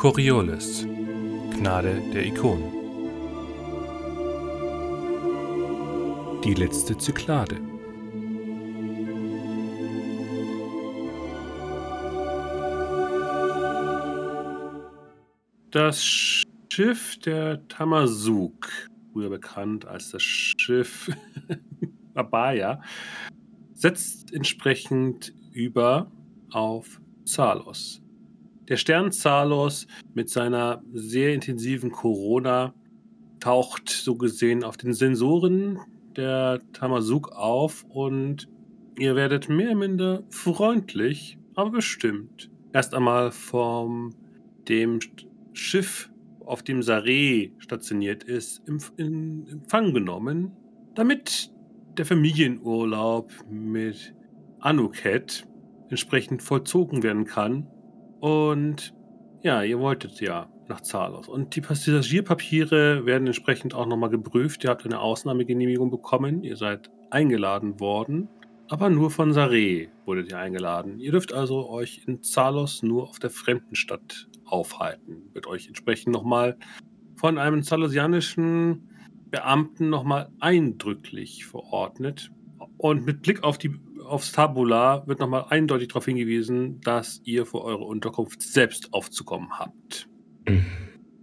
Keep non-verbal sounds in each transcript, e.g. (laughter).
Coriolis, Gnade der Ikonen. Die letzte Zyklade. Das Schiff der Tamazuk, früher bekannt als das Schiff (laughs) Abaya, setzt entsprechend über auf Zalos. Der Stern Zalos mit seiner sehr intensiven Corona taucht so gesehen auf den Sensoren der Tamazuk auf und ihr werdet mehr oder minder freundlich, aber bestimmt erst einmal vom dem Schiff, auf dem Saré stationiert ist, in, in Empfang genommen, damit der Familienurlaub mit Anuket entsprechend vollzogen werden kann. Und ja, ihr wolltet ja nach Zalos. Und die Passagierpapiere werden entsprechend auch nochmal geprüft. Ihr habt eine Ausnahmegenehmigung bekommen. Ihr seid eingeladen worden. Aber nur von Saré wurdet ihr eingeladen. Ihr dürft also euch in Zalos nur auf der Fremdenstadt aufhalten. Wird euch entsprechend nochmal von einem zalosianischen Beamten nochmal eindrücklich verordnet. Und mit Blick auf die, aufs Tabular wird nochmal eindeutig darauf hingewiesen, dass ihr für eure Unterkunft selbst aufzukommen habt. Mhm.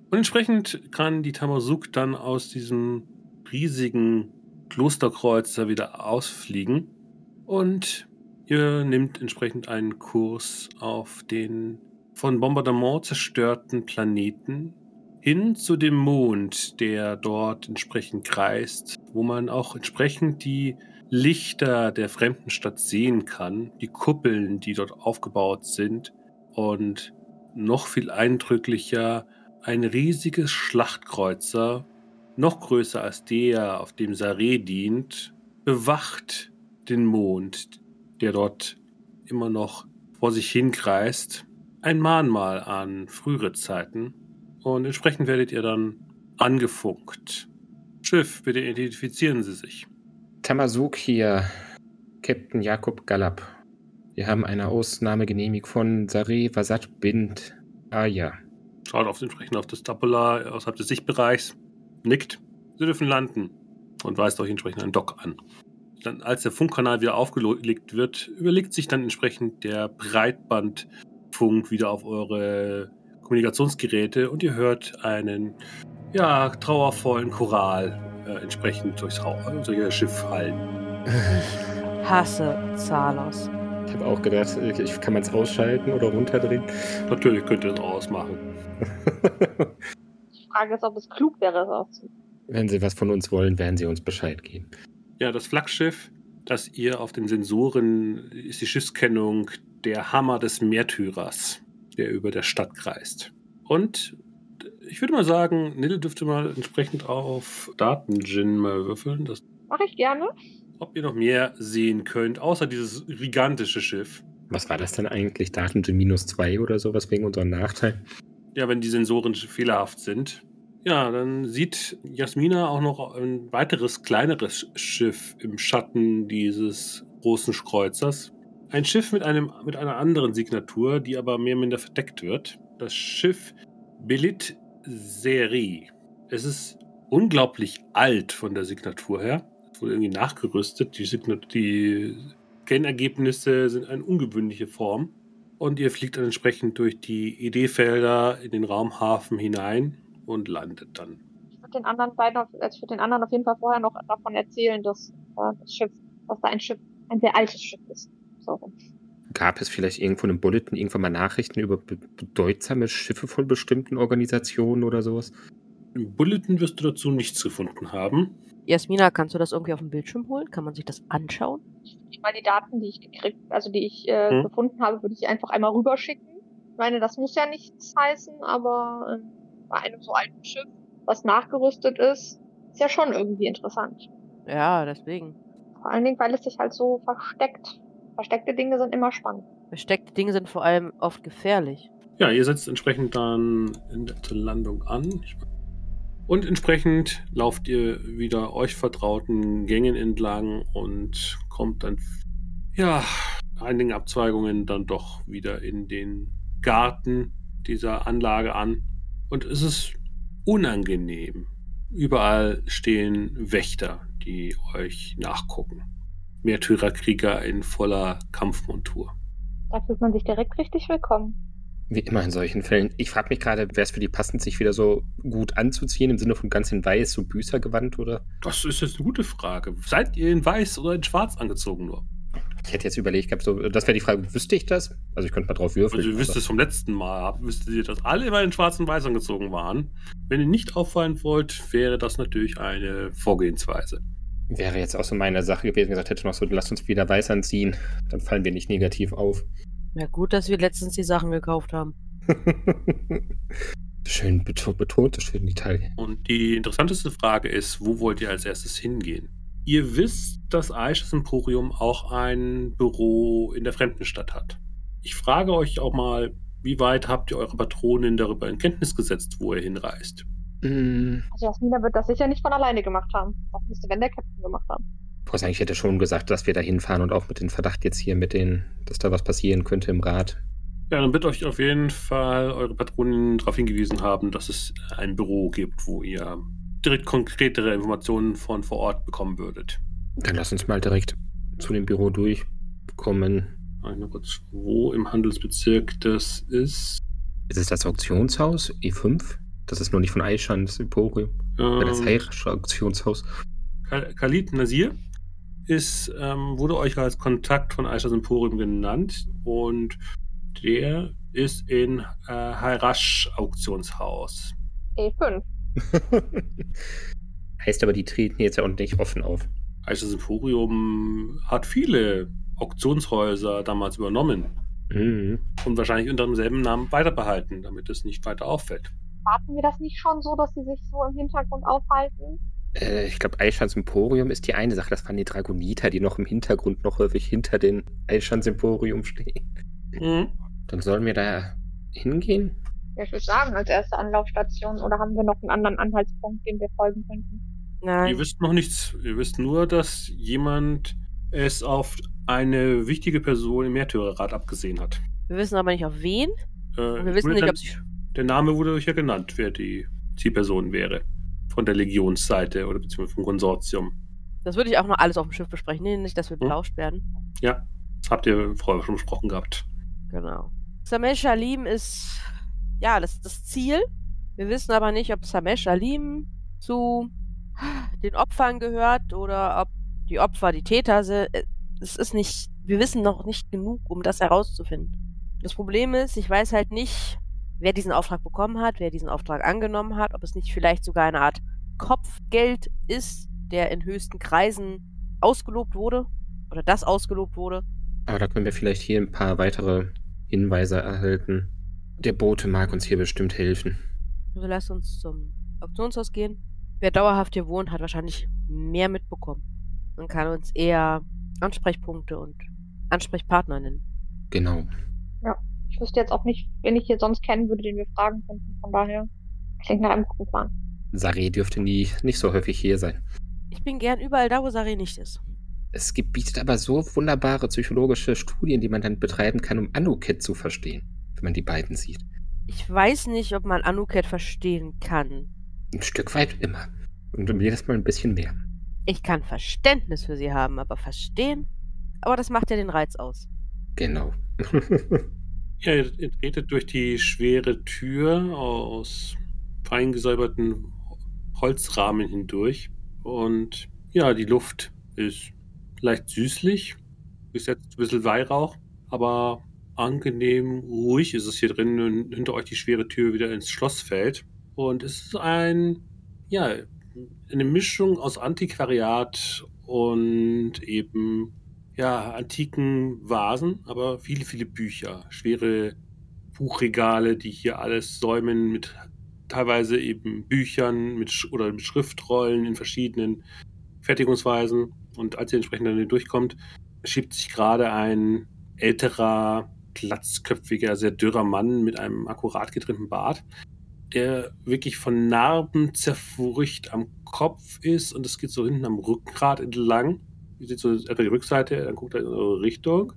Und entsprechend kann die Tamazuk dann aus diesem riesigen Klosterkreuzer wieder ausfliegen. Und ihr nehmt entsprechend einen Kurs auf den von Bombardement zerstörten Planeten hin zu dem Mond, der dort entsprechend kreist, wo man auch entsprechend die Lichter der fremden Stadt sehen kann, die Kuppeln, die dort aufgebaut sind und noch viel eindrücklicher ein riesiges Schlachtkreuzer, noch größer als der, auf dem Saré dient, bewacht den Mond, der dort immer noch vor sich hinkreist ein Mahnmal an frühere Zeiten und entsprechend werdet ihr dann angefunkt. Schiff, bitte identifizieren Sie sich. Tamazuk hier, Captain Jakob Galab. Wir haben eine Ausnahmegenehmigung von Sare Vasat Bind Aya. Schaut auf entsprechend auf das Tabular außerhalb des Sichtbereichs, nickt. Sie dürfen landen und weist euch entsprechend einen Dock an. Dann, als der Funkkanal wieder aufgelegt wird, überlegt sich dann entsprechend der Breitband Funk wieder auf eure Kommunikationsgeräte und ihr hört einen ja, trauervollen Choral äh, entsprechend durchs durch das Schiff fallen. (laughs) Hasse Zalos. Ich habe auch gedacht, ich, kann man es ausschalten oder runterdrehen? Natürlich könnt ihr es ausmachen. (laughs) Die Frage ist, ob es klug wäre, es auszumachen. Wenn Sie was von uns wollen, werden Sie uns Bescheid geben. Ja, das Flaggschiff, das ihr auf den Sensoren ist die Schiffskennung der Hammer des Märtyrers, der über der Stadt kreist. Und ich würde mal sagen, Nil dürfte mal entsprechend auf Datengin mal würfeln. Das Mache ich gerne. Ob ihr noch mehr sehen könnt, außer dieses gigantische Schiff. Was war das denn eigentlich? Datengin minus 2 oder sowas wegen unserem Nachteil? Ja, wenn die Sensoren fehlerhaft sind. Ja, dann sieht Jasmina auch noch ein weiteres kleineres Schiff im Schatten dieses großen Kreuzers. Ein Schiff mit, einem, mit einer anderen Signatur, die aber mehr oder minder verdeckt wird. Das Schiff Belit Seri. Es ist unglaublich alt von der Signatur her. Es wurde irgendwie nachgerüstet. Die, Signat die Scan-Ergebnisse sind eine ungewöhnliche Form. Und ihr fliegt dann entsprechend durch die ED-Felder in den Raumhafen hinein und landet dann. Ich würde den anderen beiden, also für den anderen auf jeden Fall vorher noch davon erzählen, dass äh, das Schiff, dass da ein Schiff, ein sehr altes Schiff ist so. Gab es vielleicht irgendwo in einem Bulletin irgendwann mal Nachrichten über bedeutsame Schiffe von bestimmten Organisationen oder sowas? Im Bulletin wirst du dazu nichts gefunden haben. Jasmina, kannst du das irgendwie auf dem Bildschirm holen? Kann man sich das anschauen? Ich mal die Daten, die ich gekriegt, also die ich äh, hm? gefunden habe, würde ich einfach einmal rüberschicken. Ich meine, das muss ja nichts heißen, aber äh, bei einem so alten Schiff, was nachgerüstet ist, ist ja schon irgendwie interessant. Ja, deswegen. Vor allen Dingen, weil es sich halt so versteckt. Versteckte Dinge sind immer spannend. Versteckte Dinge sind vor allem oft gefährlich. Ja, ihr setzt entsprechend dann in der Landung an. Und entsprechend lauft ihr wieder euch vertrauten Gängen entlang und kommt dann, ja, einigen Abzweigungen dann doch wieder in den Garten, dieser Anlage an. Und es ist unangenehm. Überall stehen Wächter, die euch nachgucken. Märtyrerkrieger in voller Kampfmontur. Da fühlt man sich direkt richtig willkommen. Wie immer in solchen Fällen. Ich frage mich gerade, wäre es für die passend, sich wieder so gut anzuziehen, im Sinne von ganz in weiß, so Büßergewand, oder? Das ist jetzt eine gute Frage. Seid ihr in weiß oder in schwarz angezogen nur? Ich hätte jetzt überlegt gehabt, so, das wäre die Frage, wüsste ich das? Also ich könnte mal drauf würfeln. Also ihr wisst es vom letzten Mal, wüsstet ihr, dass alle immer in schwarz und weiß angezogen waren. Wenn ihr nicht auffallen wollt, wäre das natürlich eine Vorgehensweise. Wäre jetzt auch so meine Sache gewesen, gesagt hätte noch so, lasst uns wieder weiß anziehen, dann fallen wir nicht negativ auf. Ja, gut, dass wir letztens die Sachen gekauft haben. (laughs) schön beto betont, das schön Detail. Und die interessanteste Frage ist, wo wollt ihr als erstes hingehen? Ihr wisst, dass Aisches Emporium auch ein Büro in der Fremdenstadt hat. Ich frage euch auch mal, wie weit habt ihr eure Patronin darüber in Kenntnis gesetzt, wo ihr hinreist? Mm, Also Jasmina wird das sicher nicht von alleine gemacht haben. Das müsste, wenn der Captain gemacht haben. Boah, ich hätte schon gesagt, dass wir da hinfahren und auch mit dem Verdacht jetzt hier mit den, dass da was passieren könnte im Rat. Ja, dann wird euch auf jeden Fall eure Patronin darauf hingewiesen haben, dass es ein Büro gibt, wo ihr direkt konkretere Informationen von vor Ort bekommen würdet. Dann lass uns mal direkt zu dem Büro durchkommen. Mal kurz, wo im Handelsbezirk das ist. Ist es das Auktionshaus E5? Das ist nur nicht von Aishan, das Emporium. Das Ähm, Heirische Auktionshaus. Kal- Khalid Nasir ist, ähm, wurde euch als Kontakt von Aishas Emporium genannt und der ist in äh, Harash Auktionshaus. E5. (laughs) heißt aber, die treten jetzt ja auch nicht offen auf. Aishas Emporium hat viele Auktionshäuser damals übernommen Mhm. und wahrscheinlich unter demselben Namen weiterbehalten, damit es nicht weiter auffällt. Warten wir das nicht schon so, dass sie sich so im Hintergrund aufhalten? Äh, ich glaube, Aishans Emporium ist die eine Sache. Das waren die Dragoniter, die noch im Hintergrund noch häufig hinter den Aishans Emporium stehen. Mhm. Dann sollen wir da hingehen? Ja, ich würde sagen, als erste Anlaufstation. Oder haben wir noch einen anderen Anhaltspunkt, dem wir folgen könnten? Nein. Ihr wisst noch nichts. Ihr wisst nur, dass jemand es auf eine wichtige Person im Märtyrerrat abgesehen hat. Wir wissen aber nicht auf wen. Äh, wir wissen nicht, ob sie. Der Name wurde euch ja genannt, wer die Zielperson wäre. Von der Legionsseite oder beziehungsweise vom Konsortium. Das würde ich auch noch alles auf dem Schiff besprechen. Nee, nicht, dass wir Hm? belauscht werden. Ja, das habt ihr vorher schon besprochen gehabt. Genau. Samesh Alim ist. Ja, das ist das Ziel. Wir wissen aber nicht, ob Samesh Alim zu den Opfern gehört oder ob die Opfer die Täter sind. Es ist nicht. Wir wissen noch nicht genug, um das herauszufinden. Das Problem ist, ich weiß halt nicht, wer diesen Auftrag bekommen hat, wer diesen Auftrag angenommen hat, ob es nicht vielleicht sogar eine Art Kopfgeld ist, der in höchsten Kreisen ausgelobt wurde oder das ausgelobt wurde. Aber da können wir vielleicht hier ein paar weitere Hinweise erhalten. Der Bote mag uns hier bestimmt helfen. Also lasst uns zum Auktionshaus gehen. Wer dauerhaft hier wohnt, hat wahrscheinlich mehr mitbekommen und kann uns eher Ansprechpunkte und Ansprechpartner nennen. Genau. Ich wüsste jetzt auch nicht, wen ich hier sonst kennen würde, den wir fragen könnten. Von daher klingt nach einem guten Plan. Sare dürfte nie, nicht so häufig hier sein. Ich bin gern überall da, wo Sari nicht ist. Es gibt, bietet aber so wunderbare psychologische Studien, die man dann betreiben kann, um Anuket zu verstehen, wenn man die beiden sieht. Ich weiß nicht, ob man Anuket verstehen kann. Ein Stück weit immer. Und jedes Mal ein bisschen mehr. Ich kann Verständnis für sie haben, aber verstehen? Aber das macht ja den Reiz aus. Genau. (laughs) Ja, ihr tretet durch die schwere Tür aus fein gesäuberten Holzrahmen hindurch. Und ja, die Luft ist leicht süßlich, bis jetzt ein bisschen Weihrauch, aber angenehm ruhig ist es hier drin und hinter euch die schwere Tür wieder ins Schloss fällt. Und es ist ein, ja, eine Mischung aus Antiquariat und eben ja, antiken Vasen, aber viele, viele Bücher, schwere Buchregale, die hier alles säumen mit teilweise eben Büchern mit, oder mit Schriftrollen in verschiedenen Fertigungsweisen. Und als ihr entsprechend dann durchkommt, schiebt sich gerade ein älterer, glatzköpfiger, sehr dürrer Mann mit einem akkurat getrimmten Bart, der wirklich von Narben zerfurcht am Kopf ist und es geht so hinten am Rückgrat entlang. Seht so etwa die Rückseite, dann guckt er in eure Richtung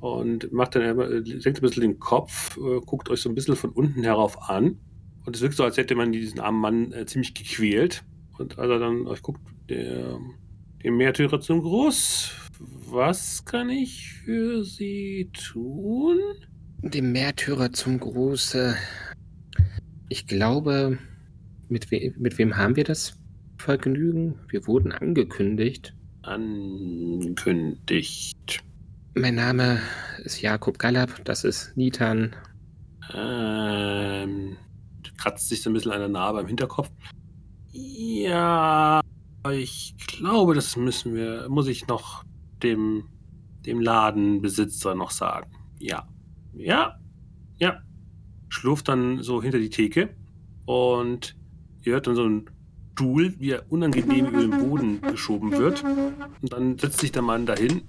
und macht dann immer, senkt ein bisschen den Kopf, äh, guckt euch so ein bisschen von unten herauf an. Und es wirkt so, als hätte man diesen armen Mann äh, ziemlich gequält. Und als er dann euch guckt, der, der Märtyrer zum Gruß. Was kann ich für Sie tun? Dem Märtyrer zum Gruße. Ich glaube, mit, we mit wem haben wir das Vergnügen? Wir wurden angekündigt. Angekündigt. Mein Name ist Jakob Gallab, das ist Nitan. Ähm, kratzt sich so ein bisschen an der Narbe im Hinterkopf. Ja, ich glaube, das müssen wir, muss ich noch dem, dem Ladenbesitzer noch sagen. Ja. Ja. Ja. Schlurft dann so hinter die Theke und ihr hört dann so ein Stuhl, wie er unangenehm über den Boden geschoben wird. Und dann setzt sich der Mann dahin,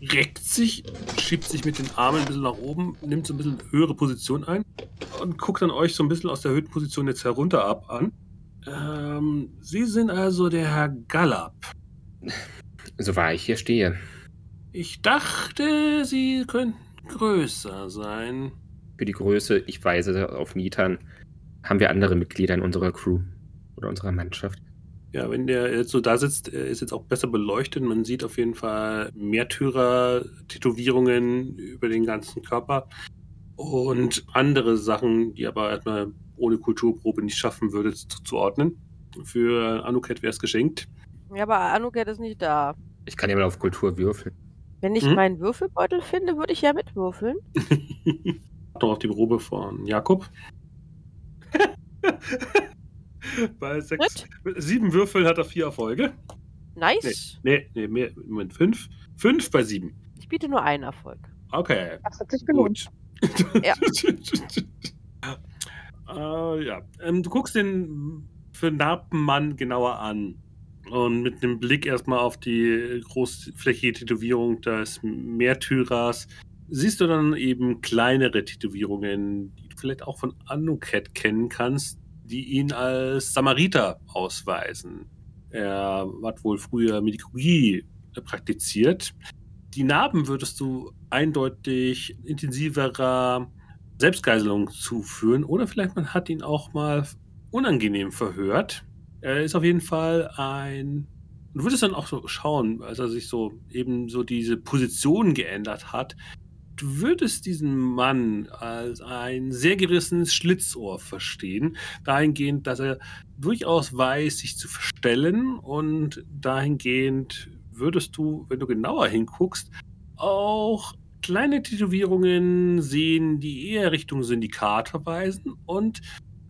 reckt sich, schiebt sich mit den Armen ein bisschen nach oben, nimmt so ein bisschen höhere Position ein und guckt dann euch so ein bisschen aus der Höhenposition jetzt herunter ab an. Ähm, Sie sind also der Herr Gallab. So wahr ich hier stehe. Ich dachte, Sie könnten größer sein. Für die Größe, ich weise auf Nitan, haben wir andere Mitglieder in unserer Crew oder unserer Mannschaft. Ja, wenn der jetzt so da sitzt, er ist jetzt auch besser beleuchtet. Man sieht auf jeden Fall Märtyrer-Tätowierungen über den ganzen Körper und andere Sachen, die aber erstmal ohne Kulturprobe nicht schaffen würde, zuzuordnen. Für Anuket wäre es geschenkt. Ja, aber Anuket ist nicht da. Ich kann ja mal auf Kultur würfeln. Wenn ich hm? meinen Würfelbeutel finde, würde ich ja mitwürfeln. (laughs) Doch auf die Probe von Jakob. (laughs) (laughs) Bei sechs, sieben Würfeln hat er vier Erfolge. Nice. Nee, nee, nee mehr, Moment, fünf. Fünf bei sieben. Ich biete nur einen Erfolg. Okay. Das hat sich gelohnt. ja. uh, (laughs) ja. Ähm, du guckst den vernarbten Mann genauer an. Und mit einem Blick erstmal auf die großflächige Tätowierung des Märtyrers siehst du dann eben kleinere Tätowierungen, die du vielleicht auch von Anuket kennen kannst, die ihn als Samariter ausweisen. Er hat wohl früher Medikologie praktiziert. Die Narben würdest du eindeutig intensiverer Selbstgeiselung zuführen oder vielleicht man hat ihn auch mal unangenehm verhört. Er ist auf jeden Fall ein. Du würdest dann auch so schauen, als er sich so eben so diese Position geändert hat, würdest diesen Mann als ein sehr gerissenes Schlitzohr verstehen, dahingehend, dass er durchaus weiß, sich zu verstellen und dahingehend würdest du, wenn du genauer hinguckst, auch kleine Tätowierungen sehen, die eher Richtung Syndikat verweisen und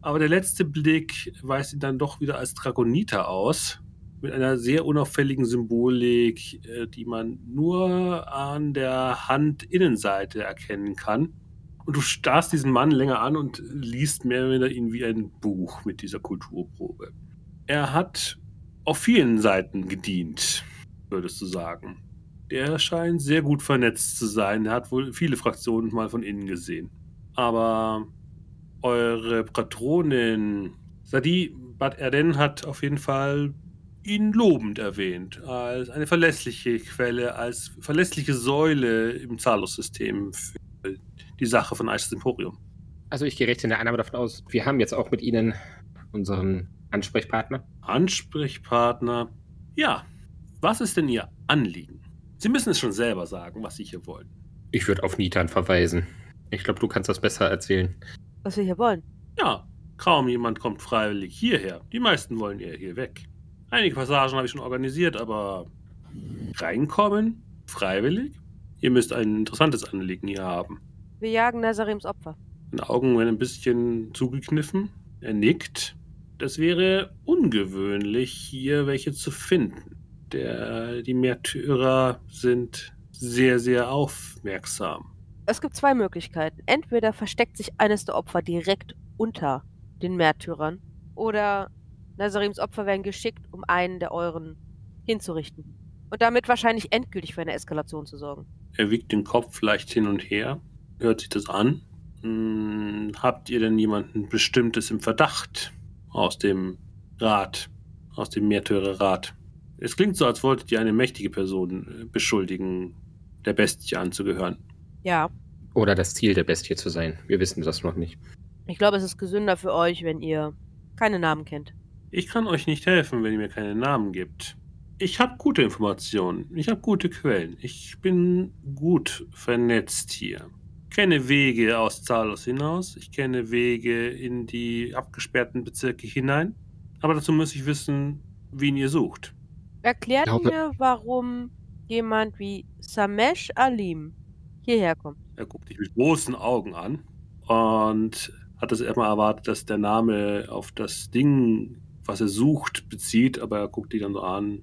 aber der letzte Blick weist ihn dann doch wieder als Dragoniter aus mit einer sehr unauffälligen Symbolik, äh, die man nur an der Handinnenseite erkennen kann. Und du starrst diesen Mann länger an und liest mehr oder weniger ihn wie ein Buch mit dieser Kulturprobe. Er hat auf vielen Seiten gedient, würdest du sagen. Der scheint sehr gut vernetzt zu sein. Er hat wohl viele Fraktionen mal von innen gesehen. Aber eure Patronin Sadi Bad Erden hat auf jeden Fall ihn lobend erwähnt, als eine verlässliche Quelle, als verlässliche Säule im Zahlungssystem für die Sache von Isis Emporium. Also ich gehe recht in der Annahme davon aus, wir haben jetzt auch mit Ihnen unseren Ansprechpartner. Ansprechpartner? Ja. Was ist denn Ihr Anliegen? Sie müssen es schon selber sagen, was Sie hier wollen. Ich würde auf Nitan verweisen. Ich glaube, du kannst das besser erzählen. Was wir hier wollen? Ja, kaum jemand kommt freiwillig hierher. Die meisten wollen eher hier weg. Einige Passagen habe ich schon organisiert, aber reinkommen? Freiwillig? Ihr müsst ein interessantes Anliegen hier haben. Wir jagen Nazarims Opfer. Seine Augen werden ein bisschen zugekniffen. Er nickt. Das wäre ungewöhnlich, hier welche zu finden. Der, die Märtyrer sind sehr, sehr aufmerksam. Es gibt zwei Möglichkeiten. Entweder versteckt sich eines der Opfer direkt unter den Märtyrern oder Nazarims Opfer werden geschickt, um einen der euren hinzurichten. Und damit wahrscheinlich endgültig für eine Eskalation zu sorgen. Er wiegt den Kopf leicht hin und her, hört sich das an. Hm, habt ihr denn jemanden Bestimmtes im Verdacht aus dem Rat, aus dem Märtyrerrat? Es klingt so, als wolltet ihr eine mächtige Person äh, beschuldigen, der Bestie anzugehören. Ja. Oder das Ziel der Bestie zu sein. Wir wissen das noch nicht. Ich glaube, es ist gesünder für euch, wenn ihr keine Namen kennt. Ich kann euch nicht helfen, wenn ihr mir keine Namen gibt. Ich habe gute Informationen. Ich habe gute Quellen. Ich bin gut vernetzt hier. Ich kenne Wege aus Zalos hinaus. Ich kenne Wege in die abgesperrten Bezirke hinein. Aber dazu muss ich wissen, wen ihr sucht. Erklärt mir, warum jemand wie Samesh Alim hierher kommt. Er guckt dich mit großen Augen an und hat es erstmal erwartet, dass der Name auf das Ding, was er sucht, bezieht, aber er guckt dich dann so an.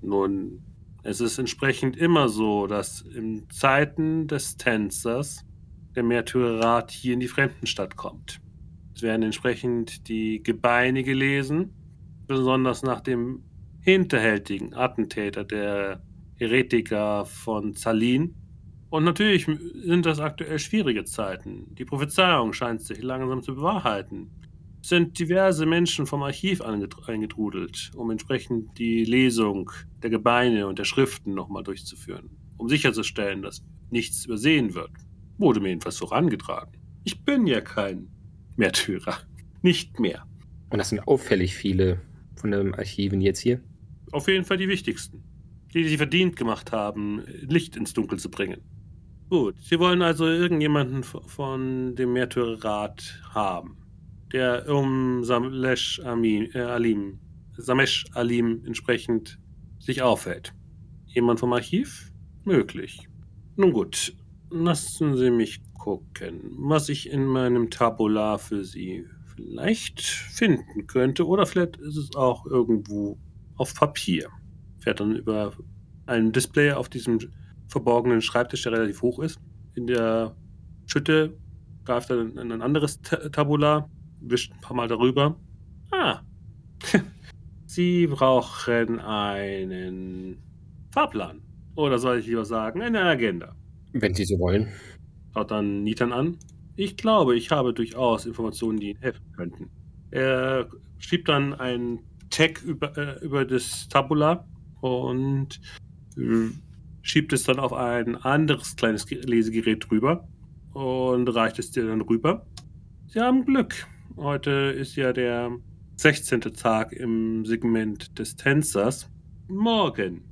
Nun, es ist entsprechend immer so, dass in Zeiten des Tänzers der Märtyrerrat hier in die Fremdenstadt kommt. Es werden entsprechend die Gebeine gelesen, besonders nach dem hinterhältigen Attentäter der Heretiker von Zalin. Und natürlich sind das aktuell schwierige Zeiten. Die Prophezeiung scheint sich langsam zu bewahrheiten. Sind diverse Menschen vom Archiv einget- eingetrudelt, um entsprechend die Lesung der Gebeine und der Schriften nochmal durchzuführen, um sicherzustellen, dass nichts übersehen wird. Wurde mir jedenfalls so herangetragen. Ich bin ja kein Märtyrer. Nicht mehr. Und das sind auffällig viele von den Archiven jetzt hier. Auf jeden Fall die wichtigsten. Die, die sie verdient gemacht haben, Licht ins Dunkel zu bringen. Gut, Sie wollen also irgendjemanden von dem Märtyrerrat haben, der um Samesh äh, Alim, Samesh Alim entsprechend sich aufhält. Jemand vom Archiv? Möglich. Nun gut, lassen Sie mich gucken, was ich in meinem Tabular für Sie vielleicht finden könnte. Oder vielleicht ist es auch irgendwo auf Papier. Fährt dann über ein Display auf diesem verborgenen Schreibtisch, der relativ hoch ist. In der Schütte greift er in ein anderes Ta- Tabular, wischt ein paar Mal darüber. Ah. (laughs) Sie brauchen einen Fahrplan. Oder soll ich lieber sagen, eine Agenda. Wenn Sie so wollen. Schaut dann Nitan an. Ich glaube, ich habe durchaus Informationen, die Ihnen helfen könnten. Er schiebt dann einen Tag über, äh, über das Tabula und äh, schiebt es dann auf ein anderes kleines Ge- Lesegerät drüber und reicht es dir dann rüber. Sie haben Glück. Heute ist ja der 16. Tag im Segment des Tänzers. Morgen.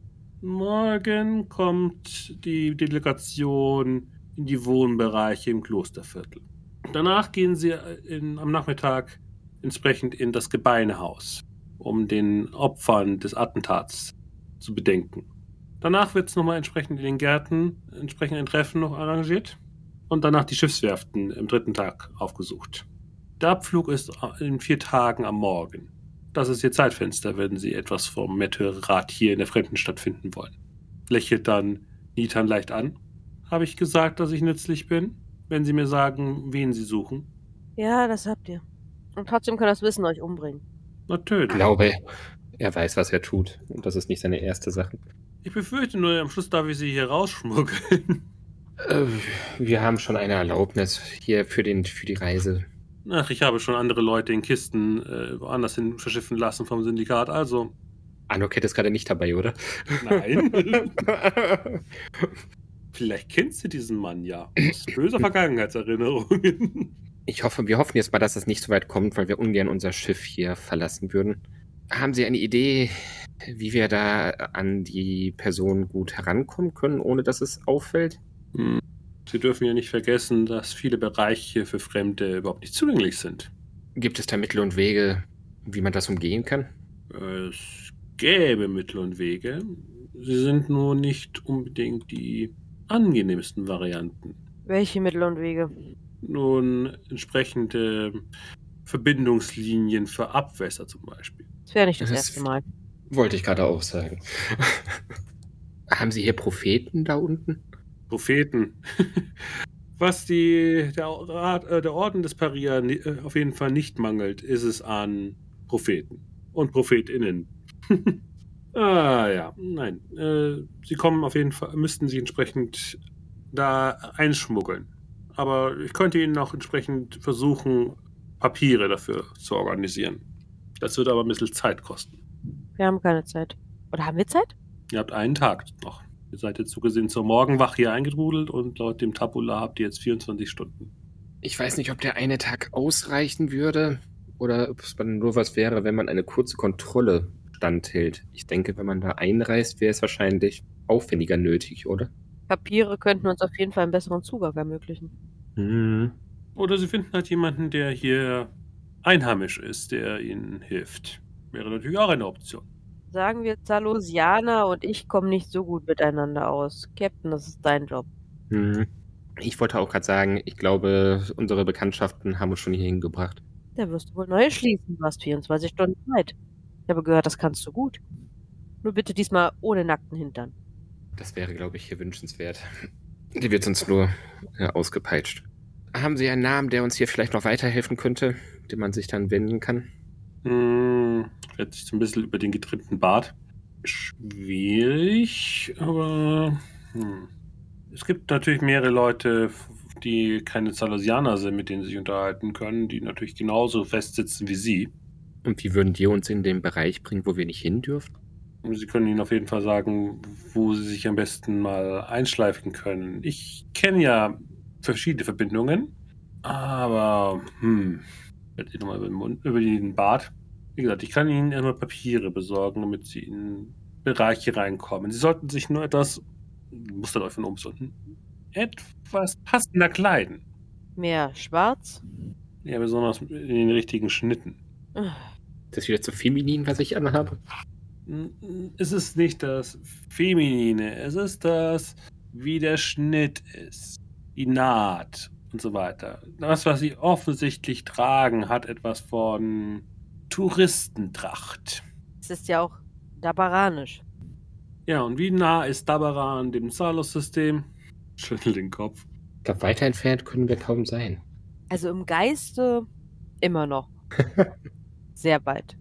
Morgen kommt die Delegation in die Wohnbereiche im Klosterviertel. Danach gehen sie in, am Nachmittag entsprechend in das Gebeinehaus, um den Opfern des Attentats zu bedenken. Danach wird es nochmal entsprechend in den Gärten entsprechend ein Treffen noch arrangiert und danach die Schiffswerften im dritten Tag aufgesucht. Der Abflug ist in vier Tagen am Morgen. Das ist Ihr Zeitfenster, wenn Sie etwas vom Märtyrerrat hier in der Fremdenstadt finden wollen. Lächelt dann Nitan leicht an. Habe ich gesagt, dass ich nützlich bin? Wenn Sie mir sagen, wen Sie suchen? Ja, das habt ihr. Und trotzdem kann das Wissen euch umbringen. Natürlich. Ich glaube, er weiß, was er tut. Und das ist nicht seine erste Sache. Ich befürchte nur, am Schluss darf ich Sie hier rausschmuggeln. Äh, wir haben schon eine Erlaubnis hier für, den, für die Reise. Ach, ich habe schon andere Leute in Kisten äh, woanders hin verschiffen lassen vom Syndikat, also Anoket ist gerade nicht dabei, oder? nein. (laughs) Vielleicht kennst du diesen Mann ja. Aus böser Vergangenheitserinnerungen. Ich hoffe, wir hoffen jetzt mal, dass es nicht so weit kommt, weil wir ungern unser Schiff hier verlassen würden. Haben Sie eine Idee, wie wir da an die Person gut herankommen können, ohne dass es auffällt? Hm. Sie dürfen ja nicht vergessen, dass viele Bereiche für Fremde überhaupt nicht zugänglich sind. Gibt es da Mittel und Wege, wie man das umgehen kann? Es gäbe Mittel und Wege. Sie sind nur nicht unbedingt die angenehmsten Varianten. Welche Mittel und Wege? Nun, entsprechende Verbindungslinien für Abwässer zum Beispiel. Das wäre nicht das, Das erste Mal. Wollte ich gerade auch sagen. (laughs) Haben Sie hier Propheten da unten? Propheten. (laughs) Was die, der, Rat, äh, der Orden des Paria äh, auf jeden Fall nicht mangelt, ist es an Propheten und ProphetInnen. (laughs) ah ja, nein. Äh, sie kommen auf jeden Fall, müssten sie entsprechend da einschmuggeln. Aber ich könnte ihnen auch entsprechend versuchen, Papiere dafür zu organisieren. Das wird aber ein bisschen Zeit kosten. Wir haben keine Zeit. Oder haben wir Zeit? Ihr habt einen Tag noch. Ihr seid jetzt so gesehen zur Morgenwache hier eingetrudelt und laut dem Tabula habt ihr jetzt 24 Stunden. Ich weiß nicht, ob der eine Tag ausreichen würde oder ob es dann nur was wäre, wenn man eine kurze Kontrolle standhält. Ich denke, wenn man da einreist, wäre es wahrscheinlich aufwendiger nötig, oder? Papiere könnten uns auf jeden Fall einen besseren Zugang ermöglichen. Hm. Oder sie finden halt jemanden, der hier einheimisch ist, der ihnen hilft. Wäre natürlich auch eine Option. Sagen wir, Zalosianer und ich kommen nicht so gut miteinander aus. Captain, das ist dein Job. Hm. Ich wollte auch gerade sagen, ich glaube, unsere Bekanntschaften haben uns schon hierhin gebracht. Da wirst du wohl neue schließen. Du hast 24 Stunden Zeit. Ich habe gehört, das kannst du gut. Nur bitte diesmal ohne nackten Hintern. Das wäre, glaube ich, hier wünschenswert. Die wird uns nur äh, ausgepeitscht. Haben Sie einen Namen, der uns hier vielleicht noch weiterhelfen könnte, dem man sich dann wenden kann? Hm, redet sich so ein bisschen über den getrimmten Bart. Schwierig, aber hm. es gibt natürlich mehrere Leute, die keine Salosianer sind, mit denen sie sich unterhalten können, die natürlich genauso festsitzen wie sie. Und wie würden die uns in den Bereich bringen, wo wir nicht hin dürfen? Sie können ihnen auf jeden Fall sagen, wo sie sich am besten mal einschleifen können. Ich kenne ja verschiedene Verbindungen, aber hm, Mund, über den Bart. Wie gesagt, ich kann ihnen immer Papiere besorgen, damit sie in Bereiche reinkommen. Sie sollten sich nur etwas, mustert euch von oben bis unten, etwas passender kleiden. Mehr schwarz? Ja, besonders in den richtigen Schnitten. Das ist wieder zu feminin, was ich anhabe. Es ist nicht das Feminine, es ist das, wie der Schnitt ist, die Naht und so weiter. Das, was sie offensichtlich tragen, hat etwas von Touristentracht. Es ist ja auch dabaranisch. Ja, und wie nah ist Dabaran dem Salos-System? Schüttel den Kopf. Ich glaube, weiter entfernt können wir kaum sein. Also im Geiste immer noch. (laughs) Sehr weit.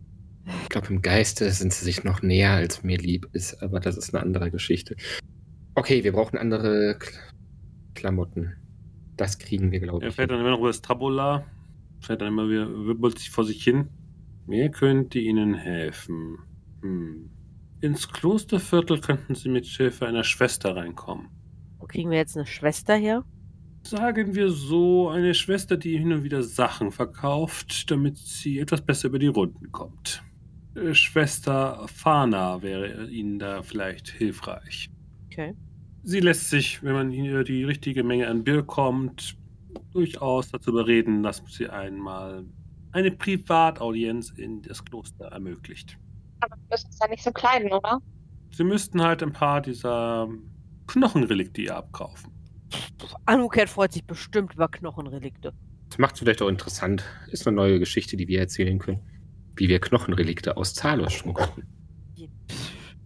Ich glaube, im Geiste sind sie sich noch näher, als mir lieb ist, aber das ist eine andere Geschichte. Okay, wir brauchen andere K Klamotten. Das kriegen wir, glaube Er ich. fährt dann immer noch über das Tabula, fährt dann immer wieder, wirbelt sich vor sich hin. Wer könnte Ihnen helfen? Hm. Ins Klosterviertel könnten Sie mit Hilfe einer Schwester reinkommen. Wo kriegen wir jetzt eine Schwester her? Sagen wir so, eine Schwester, die hin und wieder Sachen verkauft, damit sie etwas besser über die Runden kommt. Äh, Schwester Fana wäre Ihnen da vielleicht hilfreich. Okay. Sie lässt sich, wenn man ihr die richtige Menge an Bier kommt, durchaus dazu überreden, dass sie einmal eine Privataudienz in das Kloster ermöglicht. Aber wir müssen uns ja nicht so kleiden, oder? Sie müssten halt ein paar dieser Knochenrelikte abkaufen. Anuket freut sich bestimmt über Knochenrelikte. Das macht es vielleicht auch interessant. Ist eine neue Geschichte, die wir erzählen können. Wie wir Knochenrelikte aus Zalos schmuggeln.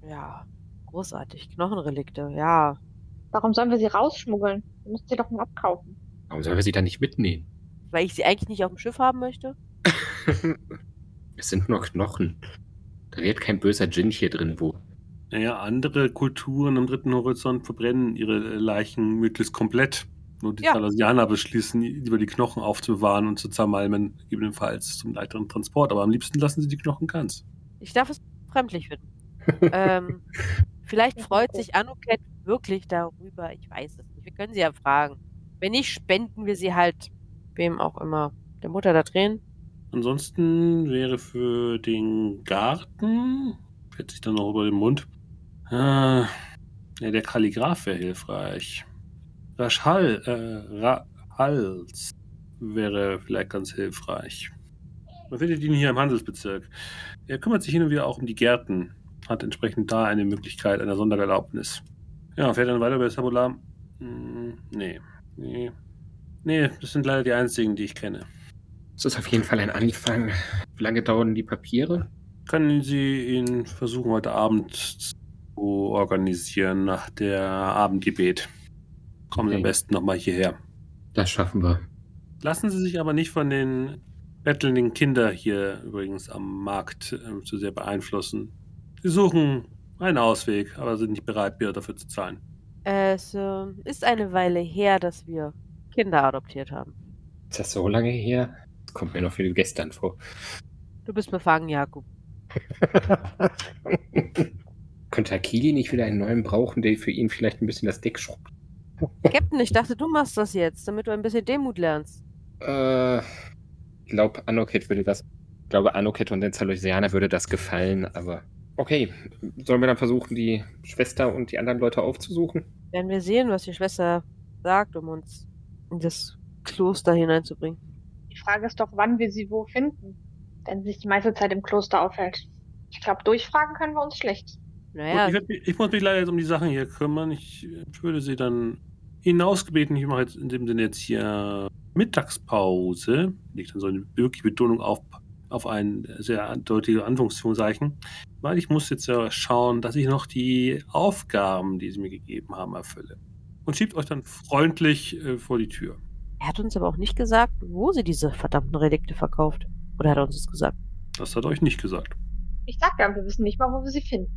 Ja, großartig. Knochenrelikte, ja. Warum sollen wir sie rausschmuggeln? Wir müssen sie doch nur abkaufen. Warum sollen wir sie dann nicht mitnehmen? Weil ich sie eigentlich nicht auf dem Schiff haben möchte. (laughs) es sind nur Knochen. Da wird kein böser Djinn hier drin wohnen. Naja, andere Kulturen am dritten Horizont verbrennen ihre Leichen möglichst komplett. Nur die Ja. Salasianer beschließen, lieber die Knochen aufzubewahren und zu zermalmen, gegebenenfalls zum weiteren Transport. Aber am liebsten lassen sie die Knochen ganz. Ich darf es fremdlich finden. (laughs) ähm, vielleicht freut sich Anuket wirklich darüber. Ich weiß es nicht. Wir können sie ja fragen. Wenn nicht, spenden wir sie halt wem auch immer. Der Mutter da drehen. Ansonsten wäre für den Garten, fährt sich dann noch über den Mund, äh, ja, der Kalligraph wäre hilfreich. Raschal, äh, Rahals wäre vielleicht ganz hilfreich. Man findet ihn hier im Handelsbezirk. Er kümmert sich hin und wieder auch um die Gärten, hat entsprechend da eine Möglichkeit einer Sondererlaubnis. Ja, fährt dann weiter über das Tabular. Hm, nee, nee. Nee, das sind leider die einzigen, die ich kenne. Das ist auf jeden Fall ein Anfang. Wie lange dauern die Papiere? Können Sie ihn versuchen, heute Abend zu organisieren, nach der Abendgebet? Kommen Sie am besten nochmal hierher. Das schaffen wir. Lassen Sie sich aber nicht von den bettelnden Kindern hier übrigens am Markt äh, zu sehr beeinflussen. Sie suchen einen Ausweg, aber sind nicht bereit, Bier dafür zu zahlen. Es äh, ist eine Weile her, dass wir Kinder adoptiert haben. Ist das so lange her? Kommt mir noch wie gestern vor. Du bist befangen, Jakob. (laughs) Könnte Akili nicht wieder einen neuen brauchen, der für ihn vielleicht ein bisschen das Deck schrubbt? Captain, ich dachte, du machst das jetzt, damit du ein bisschen Demut lernst. Äh, ich glaube, Anoket würde das. Ich glaube, Anoket und den Zalosianer würde das gefallen, aber. Okay, sollen wir dann versuchen, die Schwester und die anderen Leute aufzusuchen? Werden wir sehen, was die Schwester sagt, um uns in das Kloster hineinzubringen. Die Frage ist doch, wann wir sie wo finden, wenn sie sich die meiste Zeit im Kloster aufhält. Ich glaube, durchfragen können wir uns schlecht. Naja, ich, ich muss mich leider jetzt um die Sachen hier kümmern. Ich würde sie dann hinausgebeten. Ich mache jetzt in dem Sinne jetzt hier Mittagspause. Legt dann so eine wirklich Betonung auf, auf ein sehr eindeutige Anführungszeichen. Weil ich muss jetzt ja schauen, dass ich noch die Aufgaben, die sie mir gegeben haben, erfülle. Und schiebt euch dann freundlich äh, vor die Tür. Er hat uns aber auch nicht gesagt, wo sie diese verdammten Relikte verkauft. Oder hat er uns das gesagt? Das hat euch nicht gesagt. Ich sag ja, wir wissen nicht mal, wo wir sie finden.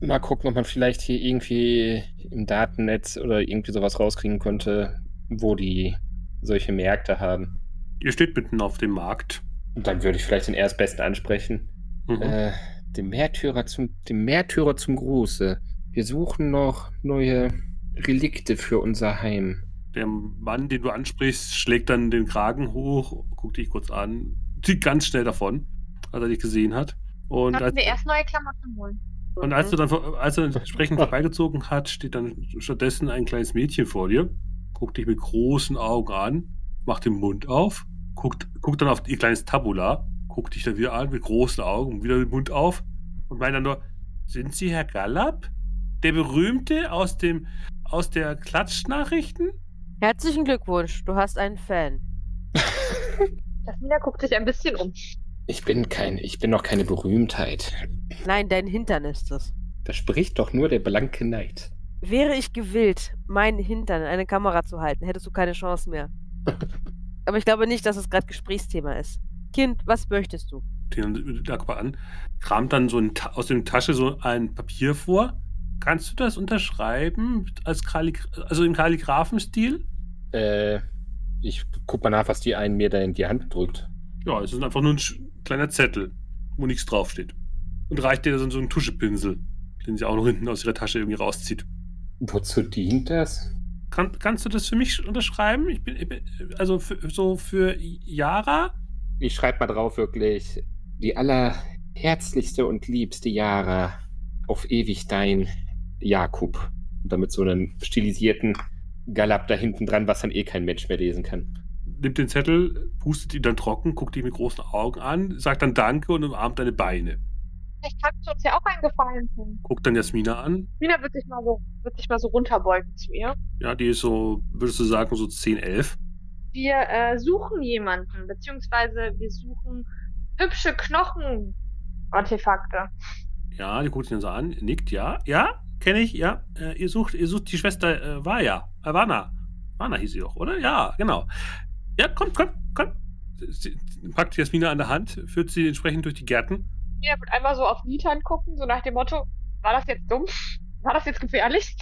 Mal gucken, ob man vielleicht hier irgendwie im Datennetz oder irgendwie sowas rauskriegen könnte, wo die solche Märkte haben. Ihr steht mitten auf dem Markt. Und dann würde ich vielleicht den Erstbesten ansprechen. Mhm. Äh, dem Märtyrer zum, dem Märtyrer zum Gruße. Wir suchen noch neue Relikte für unser Heim. Der Mann, den du ansprichst, schlägt dann den Kragen hoch, guckt dich kurz an, zieht ganz schnell davon, als er dich gesehen hat. Und als, Sollten wir erst neue Klamotten holen. und als, du dann, vor- als er entsprechend (laughs) vorbeigezogen hat, steht dann stattdessen ein kleines Mädchen vor dir, guckt dich mit großen Augen an, macht den Mund auf, guckt, guckt dann auf ihr kleines Tabula, guckt dich dann wieder an mit großen Augen, wieder den Mund auf und meint dann nur, sind Sie Herr Gallab? Der Berühmte aus dem aus der Klatschnachrichten? Herzlichen Glückwunsch, du hast einen Fan. Jasmina guckt sich ein bisschen um. Ich bin kein, ich bin noch keine Berühmtheit. Nein, dein Hintern ist es. Da spricht doch nur der blanke Neid. Wäre ich gewillt, meinen Hintern in eine Kamera zu halten, hättest du keine Chance mehr. (laughs) Aber ich glaube nicht, dass es gerade Gesprächsthema ist. Kind, was möchtest du? den Dagmar an, kramt dann so ein, aus der Tasche so ein Papier vor. Kannst du das unterschreiben als Kallig also im Kalligraphenstil? Äh, ich guck mal nach, was die einen mir da in die Hand drückt. Ja, es ist einfach nur ein kleiner Zettel, wo nichts draufsteht. Und reicht dir so so einen Tuschepinsel, den sie auch noch hinten aus ihrer Tasche irgendwie rauszieht. Wozu dient das? Kann, kannst du das für mich unterschreiben? Ich bin, ich bin also für, so für Yara? Ich schreibe mal drauf wirklich, die allerherzlichste und liebste Jara, auf ewig dein Jakub. Und damit so einen stilisierten Gallab da hinten dran, was dann eh kein Mensch mehr lesen kann. Nimmt den Zettel, pustet ihn dann trocken, guckt dich mit großen Augen an, sagt dann Danke und umarmt deine Beine. Vielleicht kannst du uns ja auch einen Gefallen tun. Guckt dann Jasmina an. Jasmina wird sich mal so, wird sich mal so runterbeugen zu ihr. Ja, die ist so, würdest du sagen, so 10, 11. Wir äh, suchen jemanden, beziehungsweise wir suchen hübsche Knochenartefakte. Ja, die guckt ihn so an, nickt, ja, ja, kenne ich, ja. Äh, ihr sucht, ihr sucht die Schwester äh, Vaya, äh, Vana. Vana hieß sie doch, oder? Ja, genau. Ja, komm, komm, komm. Sie packt Jasmina an der Hand, führt sie entsprechend durch die Gärten. Jasmina wird einmal so auf Nitan gucken, so nach dem Motto, war das jetzt dumm? (laughs) War das jetzt gefährlich?